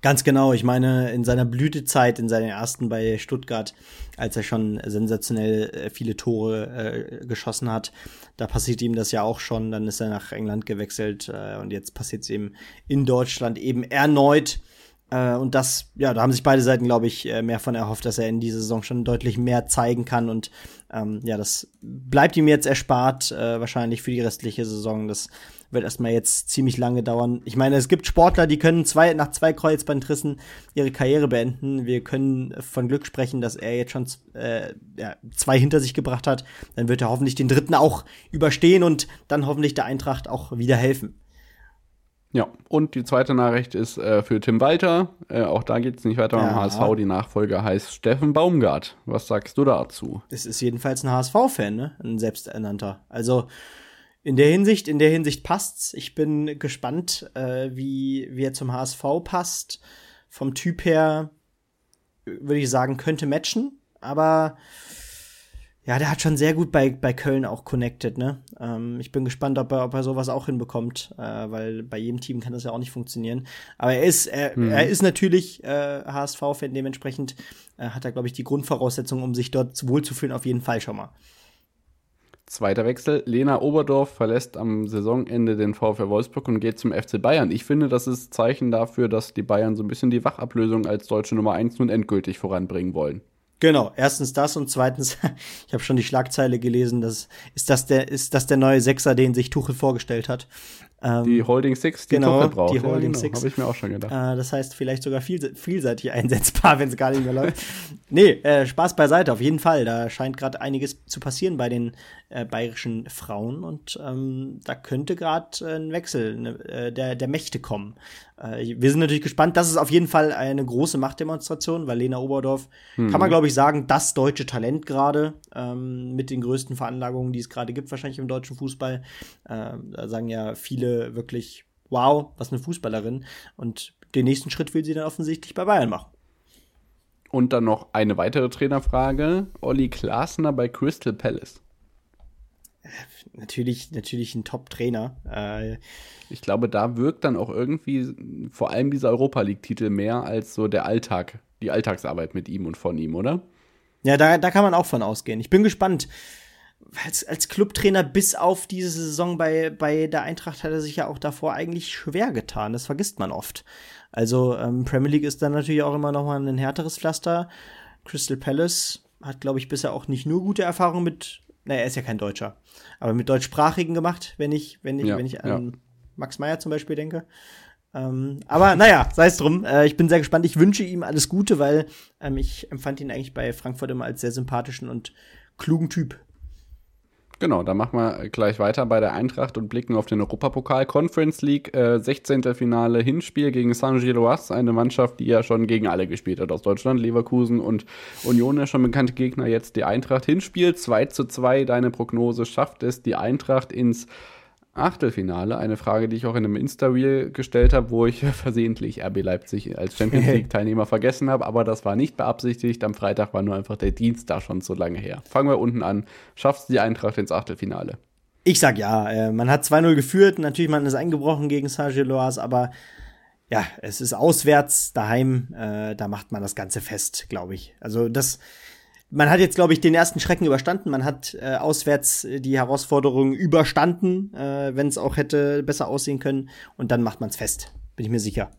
Ganz genau. Ich meine, in seiner Blütezeit, in seinen ersten bei Stuttgart, als er schon sensationell äh, viele Tore äh, geschossen hat, da passiert ihm das ja auch schon. Dann ist er nach England gewechselt äh, und jetzt passiert es ihm in Deutschland eben erneut. Äh, und das, ja, da haben sich beide Seiten, glaube ich, äh, mehr von erhofft, dass er in dieser Saison schon deutlich mehr zeigen kann. Und ähm, ja, das bleibt ihm jetzt erspart, äh, wahrscheinlich für die restliche Saison. Das wird erstmal jetzt ziemlich lange dauern. Ich meine, es gibt Sportler, die können zwei, nach zwei Kreuzbandrissen ihre Karriere beenden. Wir können von Glück sprechen, dass er jetzt schon äh, ja, zwei hinter sich gebracht hat. Dann wird er hoffentlich den dritten auch überstehen und dann hoffentlich der Eintracht auch wieder helfen. Ja, und die zweite Nachricht ist äh, für Tim Walter. Äh, auch da geht es nicht weiter ja. beim HSV. Die Nachfolger heißt Steffen Baumgart. Was sagst du dazu? Es ist jedenfalls ein HSV-Fan, ne? Ein selbsternannter. Also in der Hinsicht, in der Hinsicht passt's. Ich bin gespannt, äh, wie, wie er zum HSV passt. Vom Typ her würde ich sagen, könnte matchen, aber Ja, der hat schon sehr gut bei, bei Köln auch connected, ne? Ähm, ich bin gespannt, ob er, ob er sowas auch hinbekommt, äh, weil bei jedem Team kann das ja auch nicht funktionieren. Aber er ist, er, mhm. er ist natürlich äh, HSV-Fan, dementsprechend äh, hat er, glaube ich, die Grundvoraussetzungen, um sich dort wohlzufühlen, auf jeden Fall schon mal. Zweiter Wechsel. Lena Oberdorf verlässt am Saisonende den VfL Wolfsburg und geht zum FC Bayern. Ich finde, das ist Zeichen dafür, dass die Bayern so ein bisschen die Wachablösung als deutsche Nummer 1 nun endgültig voranbringen wollen. Genau, erstens das und zweitens, ich habe schon die Schlagzeile gelesen, dass ist das der ist das der neue Sechser, den sich Tuchel vorgestellt hat. Ähm, die Holding Six, die genau, Tuchel braucht. Die Holding ja, genau, Six. Habe ich mir auch schon gedacht. Äh, das heißt vielleicht sogar viel, vielseitig einsetzbar, wenn es gar nicht mehr läuft. nee, äh, Spaß beiseite, auf jeden Fall. Da scheint gerade einiges zu passieren bei den äh, bayerischen Frauen und ähm, da könnte gerade äh, ein Wechsel ne, äh, der, der Mächte kommen. Äh, wir sind natürlich gespannt. Das ist auf jeden Fall eine große Machtdemonstration, weil Lena Oberdorf, hm. kann man glaube ich sagen, das deutsche Talent gerade ähm, mit den größten Veranlagungen, die es gerade gibt, wahrscheinlich im deutschen Fußball. Äh, da sagen ja viele wirklich, wow, was eine Fußballerin. Und den nächsten Schritt will sie dann offensichtlich bei Bayern machen. Und dann noch eine weitere Trainerfrage. Olli Klasner bei Crystal Palace natürlich, natürlich ein Top-Trainer. Äh, ich glaube, da wirkt dann auch irgendwie vor allem dieser Europa League-Titel mehr als so der Alltag, die Alltagsarbeit mit ihm und von ihm, oder? Ja, da, da kann man auch von ausgehen. Ich bin gespannt. Als, als Clubtrainer bis auf diese Saison bei, bei der Eintracht hat er sich ja auch davor eigentlich schwer getan. Das vergisst man oft. Also ähm, Premier League ist dann natürlich auch immer noch mal ein härteres Pflaster. Crystal Palace hat, glaube ich, bisher auch nicht nur gute Erfahrungen mit naja, er ist ja kein Deutscher, aber mit Deutschsprachigen gemacht, wenn ich, wenn ich, ja, wenn ich an ja. Max Meyer zum Beispiel denke. Ähm, aber naja, sei es drum. Äh, ich bin sehr gespannt. Ich wünsche ihm alles Gute, weil ähm, ich empfand ihn eigentlich bei Frankfurt immer als sehr sympathischen und klugen Typ. Genau, dann machen wir gleich weiter bei der Eintracht und blicken auf den Europapokal Conference League. Äh, 16. Finale Hinspiel gegen Saint-Gilloise, eine Mannschaft, die ja schon gegen alle gespielt hat aus Deutschland, Leverkusen und Union, ja schon bekannte Gegner. Jetzt die Eintracht Hinspiel 2 zu 2. Deine Prognose schafft es die Eintracht ins Achtelfinale. Eine Frage, die ich auch in einem Insta-Reel gestellt habe, wo ich versehentlich RB Leipzig als Champions League-Teilnehmer vergessen habe, aber das war nicht beabsichtigt. Am Freitag war nur einfach der Dienstag schon so lange her. Fangen wir unten an. Schaffst du die Eintracht ins Achtelfinale? Ich sag ja. Äh, man hat 2-0 geführt. Natürlich, man ist eingebrochen gegen Saint-Gilloise, aber ja, es ist auswärts, daheim. Äh, da macht man das Ganze fest, glaube ich. Also, das man hat jetzt, glaube ich, den ersten Schrecken überstanden. Man hat äh, auswärts äh, die Herausforderung überstanden, äh, wenn es auch hätte besser aussehen können. Und dann macht man es fest, bin ich mir sicher.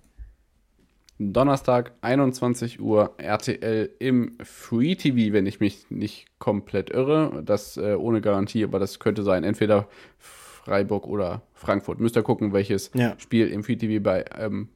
Donnerstag, 21 Uhr, RTL im Free TV, wenn ich mich nicht komplett irre. Das äh, ohne Garantie, aber das könnte sein. Entweder Freiburg oder Frankfurt. Müsst ihr gucken, welches ja. Spiel im Free TV bei ähm,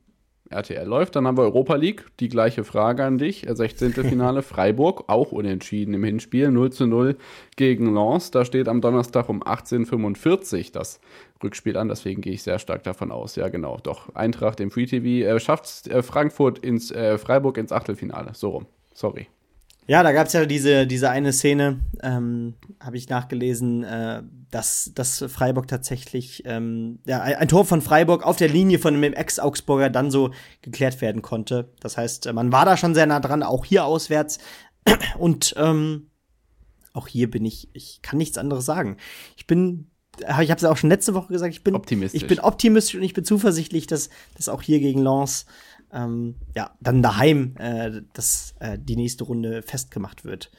RTL läuft. Dann haben wir Europa League. Die gleiche Frage an dich. 16. Finale Freiburg, auch unentschieden im Hinspiel. 0 zu 0 gegen Lens. Da steht am Donnerstag um 18.45 Uhr das Rückspiel an. Deswegen gehe ich sehr stark davon aus. Ja, genau. Doch Eintracht im Free TV äh, schafft äh, Frankfurt ins äh, Freiburg ins Achtelfinale. So rum. Sorry. Ja, da gab es ja diese, diese eine Szene, ähm, habe ich nachgelesen, äh, dass, dass Freiburg tatsächlich, ähm, ja, ein Tor von Freiburg auf der Linie von dem Ex-Augsburger dann so geklärt werden konnte. Das heißt, man war da schon sehr nah dran, auch hier auswärts. Und ähm, auch hier bin ich, ich kann nichts anderes sagen. Ich bin ich habe es ja auch schon letzte Woche gesagt, ich bin optimistisch. Ich bin optimistisch und ich bin zuversichtlich, dass, dass auch hier gegen Lens ähm, ja, dann daheim äh, dass äh, die nächste Runde festgemacht wird.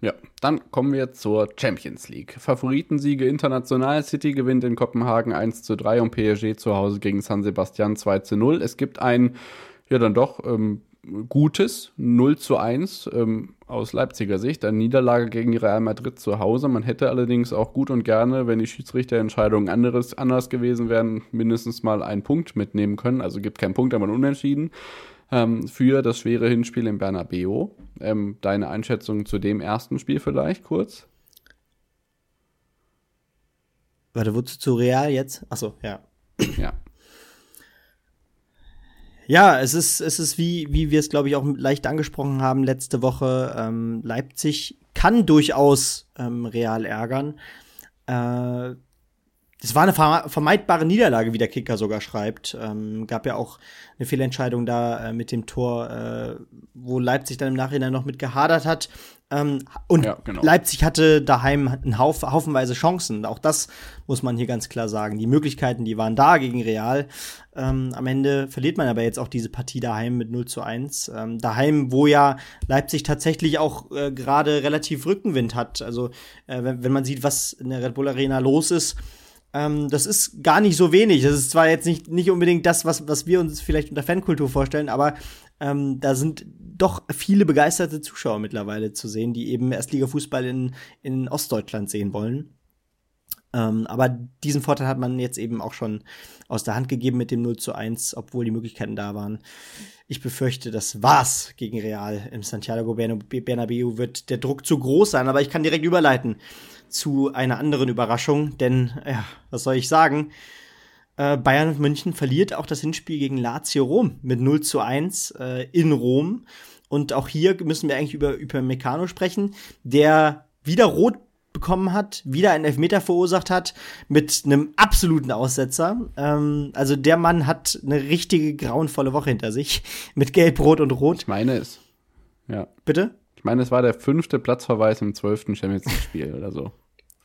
Ja, dann kommen wir zur Champions League. Favoritensiege international. City gewinnt in Kopenhagen 1 zu 3 und PSG zu Hause gegen San Sebastian 2 zu 0. Es gibt ein, ja dann doch, ähm, gutes 0 zu 1 ähm, aus Leipziger Sicht. Eine Niederlage gegen Real Madrid zu Hause. Man hätte allerdings auch gut und gerne, wenn die Schiedsrichterentscheidungen anderes, anders gewesen wären, mindestens mal einen Punkt mitnehmen können. Also gibt keinen Punkt, aber unentschieden. Ähm, für das schwere Hinspiel in Bernabeu. Ähm, deine Einschätzung zu dem ersten Spiel vielleicht kurz? Warte, wozu zu Real jetzt? Achso, ja. Ja. Ja, es ist, es ist wie, wie wir es, glaube ich, auch leicht angesprochen haben letzte Woche. Ähm, Leipzig kann durchaus ähm, Real ärgern. Äh, es war eine vermeidbare Niederlage, wie der Kicker sogar schreibt. Ähm, gab ja auch eine Fehlentscheidung da äh, mit dem Tor, äh, wo Leipzig dann im Nachhinein noch mit gehadert hat. Ähm, und ja, genau. Leipzig hatte daheim einen Hauf, haufenweise Chancen. Auch das muss man hier ganz klar sagen. Die Möglichkeiten, die waren da gegen Real. Ähm, am Ende verliert man aber jetzt auch diese Partie daheim mit 0 zu 1. Ähm, daheim, wo ja Leipzig tatsächlich auch äh, gerade relativ Rückenwind hat. Also, äh, wenn, wenn man sieht, was in der Red Bull Arena los ist, ähm, das ist gar nicht so wenig. Das ist zwar jetzt nicht, nicht unbedingt das, was, was wir uns vielleicht unter Fankultur vorstellen, aber ähm, da sind doch viele begeisterte Zuschauer mittlerweile zu sehen, die eben Erstliga-Fußball in, in Ostdeutschland sehen wollen. Ähm, aber diesen Vorteil hat man jetzt eben auch schon aus der Hand gegeben mit dem 0 zu 1, obwohl die Möglichkeiten da waren. Ich befürchte, das war's gegen Real im Santiago Bernabeu wird der Druck zu groß sein, aber ich kann direkt überleiten zu einer anderen Überraschung, denn, ja, was soll ich sagen? Äh, Bayern München verliert auch das Hinspiel gegen Lazio Rom mit 0 zu 1 äh, in Rom. Und auch hier müssen wir eigentlich über, über Meccano sprechen, der wieder rot bekommen hat, wieder einen Elfmeter verursacht hat, mit einem absoluten Aussetzer. Ähm, also der Mann hat eine richtige grauenvolle Woche hinter sich, mit Gelb, Rot und Rot. Ich meine es. Ja. Bitte? Ich meine, es war der fünfte Platzverweis im zwölften Champions League-Spiel oder so.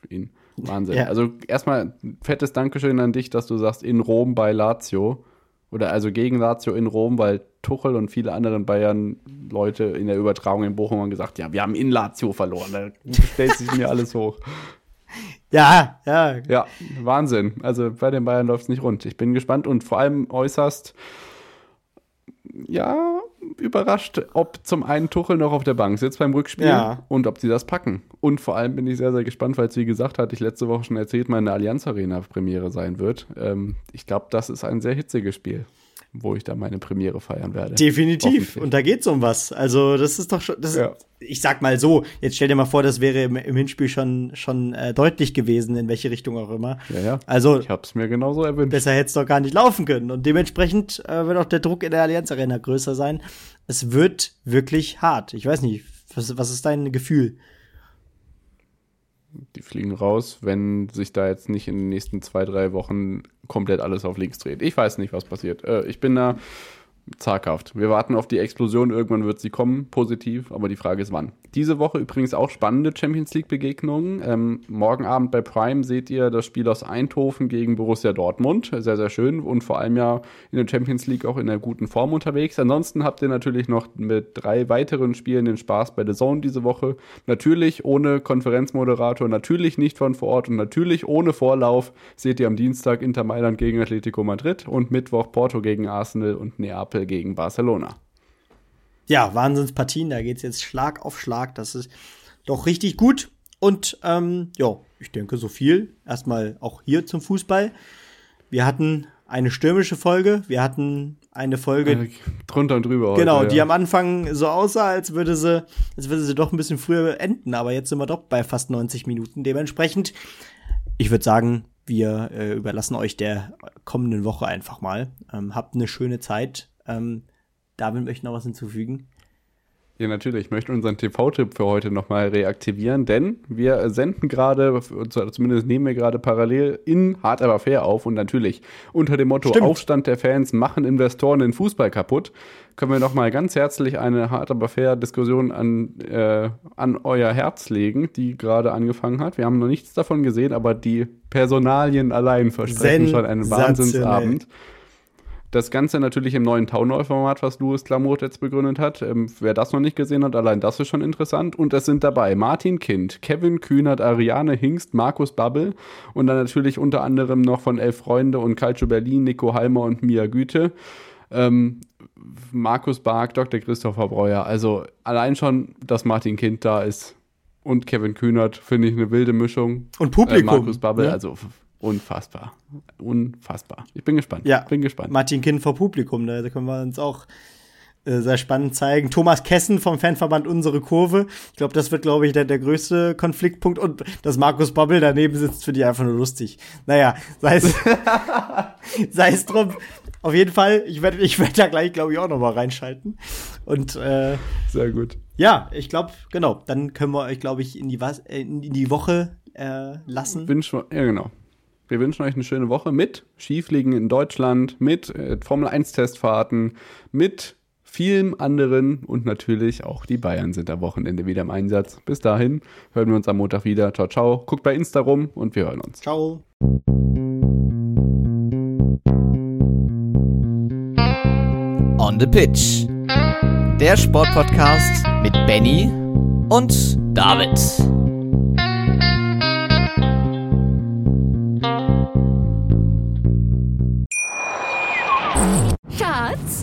Für ihn. Wahnsinn. Ja. Also erstmal fettes Dankeschön an dich, dass du sagst, in Rom bei Lazio. Oder also gegen Lazio in Rom, weil Tuchel und viele andere Bayern-Leute in der Übertragung in Bochum haben gesagt, ja, wir haben in Lazio verloren. Da stellt sich mir alles hoch. Ja, ja. Ja, Wahnsinn. Also bei den Bayern läuft es nicht rund. Ich bin gespannt und vor allem äußerst, ja, überrascht, ob zum einen Tuchel noch auf der Bank sitzt beim Rückspiel ja. und ob sie das packen. Und vor allem bin ich sehr, sehr gespannt, weil es, wie gesagt, hatte ich letzte Woche schon erzählt, meine Allianz Arena Premiere sein wird. Ähm, ich glaube, das ist ein sehr hitziges Spiel wo ich da meine Premiere feiern werde. Definitiv. Und da geht's um was. Also, das ist doch schon, das ja. ist, ich sag mal so, jetzt stell dir mal vor, das wäre im, im Hinspiel schon, schon äh, deutlich gewesen, in welche Richtung auch immer. Ja, ja. Also, ich hab's mir genauso erwünscht. Besser hätte es doch gar nicht laufen können. Und dementsprechend äh, wird auch der Druck in der Allianz Arena größer sein. Es wird wirklich hart. Ich weiß nicht, was, was ist dein Gefühl? Die fliegen raus, wenn sich da jetzt nicht in den nächsten zwei, drei Wochen komplett alles auf links dreht. Ich weiß nicht, was passiert. Äh, ich bin da zaghaft. Wir warten auf die Explosion, irgendwann wird sie kommen, positiv, aber die Frage ist wann. Diese Woche übrigens auch spannende Champions League-Begegnungen. Ähm, morgen Abend bei Prime seht ihr das Spiel aus Eindhoven gegen Borussia Dortmund. Sehr, sehr schön und vor allem ja in der Champions League auch in einer guten Form unterwegs. Ansonsten habt ihr natürlich noch mit drei weiteren Spielen den Spaß bei The Zone diese Woche. Natürlich ohne Konferenzmoderator, natürlich nicht von vor Ort und natürlich ohne Vorlauf seht ihr am Dienstag Inter Mailand gegen Atletico Madrid und Mittwoch Porto gegen Arsenal und Neapel gegen Barcelona ja, Wahnsinnspartien, da geht es jetzt Schlag auf Schlag. Das ist doch richtig gut. Und ähm, ja, ich denke, so viel. Erstmal auch hier zum Fußball. Wir hatten eine stürmische Folge. Wir hatten eine Folge. Äh, drunter und drüber. Genau, heute, ja. die am Anfang so aussah, als würde sie, als würde sie doch ein bisschen früher enden. Aber jetzt sind wir doch bei fast 90 Minuten. Dementsprechend, ich würde sagen, wir äh, überlassen euch der kommenden Woche einfach mal. Ähm, habt eine schöne Zeit. Ähm, David möchte noch was hinzufügen. Ja, natürlich. Ich möchte unseren TV-Tipp für heute nochmal reaktivieren, denn wir senden gerade, zumindest nehmen wir gerade parallel in Hard aber fair auf und natürlich unter dem Motto Stimmt. Aufstand der Fans machen Investoren den Fußball kaputt, können wir nochmal ganz herzlich eine Hard aber fair Diskussion an, äh, an euer Herz legen, die gerade angefangen hat. Wir haben noch nichts davon gesehen, aber die Personalien allein versprechen schon einen Wahnsinnsabend. Das Ganze natürlich im neuen Townhall-Format, was Louis Klamroth jetzt begründet hat. Ähm, wer das noch nicht gesehen hat, allein das ist schon interessant. Und es sind dabei Martin Kind, Kevin Kühnert, Ariane Hingst, Markus Babbel und dann natürlich unter anderem noch von Elf Freunde und Calcio Berlin, Nico Halmer und Mia Güte. Ähm, Markus Bark, Dr. Christopher Breuer. Also allein schon, dass Martin Kind da ist und Kevin Kühnert, finde ich eine wilde Mischung. Und Publikum. Äh, Markus Babbel, ne? also Unfassbar. Unfassbar. Ich bin gespannt. Ja, bin gespannt. Martin Kind vor Publikum, da können wir uns auch äh, sehr spannend zeigen. Thomas Kessen vom Fanverband Unsere Kurve. Ich glaube, das wird, glaube ich, der, der größte Konfliktpunkt. Und dass Markus Bobbel daneben sitzt, finde ich einfach nur lustig. Naja, sei es, sei es drum. Auf jeden Fall, ich werde ich werd da gleich, glaube ich, auch noch mal reinschalten. Und äh, sehr gut. Ja, ich glaube, genau. Dann können wir euch, glaube ich, in die, in die Woche äh, lassen. Bin schon, ja, genau. Wir wünschen euch eine schöne Woche mit Skifliegen in Deutschland, mit äh, Formel 1 Testfahrten, mit vielem anderen und natürlich auch die Bayern sind am Wochenende wieder im Einsatz. Bis dahin hören wir uns am Montag wieder. Ciao, ciao. Guckt bei Insta rum und wir hören uns. Ciao. On the Pitch. Der Sportpodcast mit Benny und David.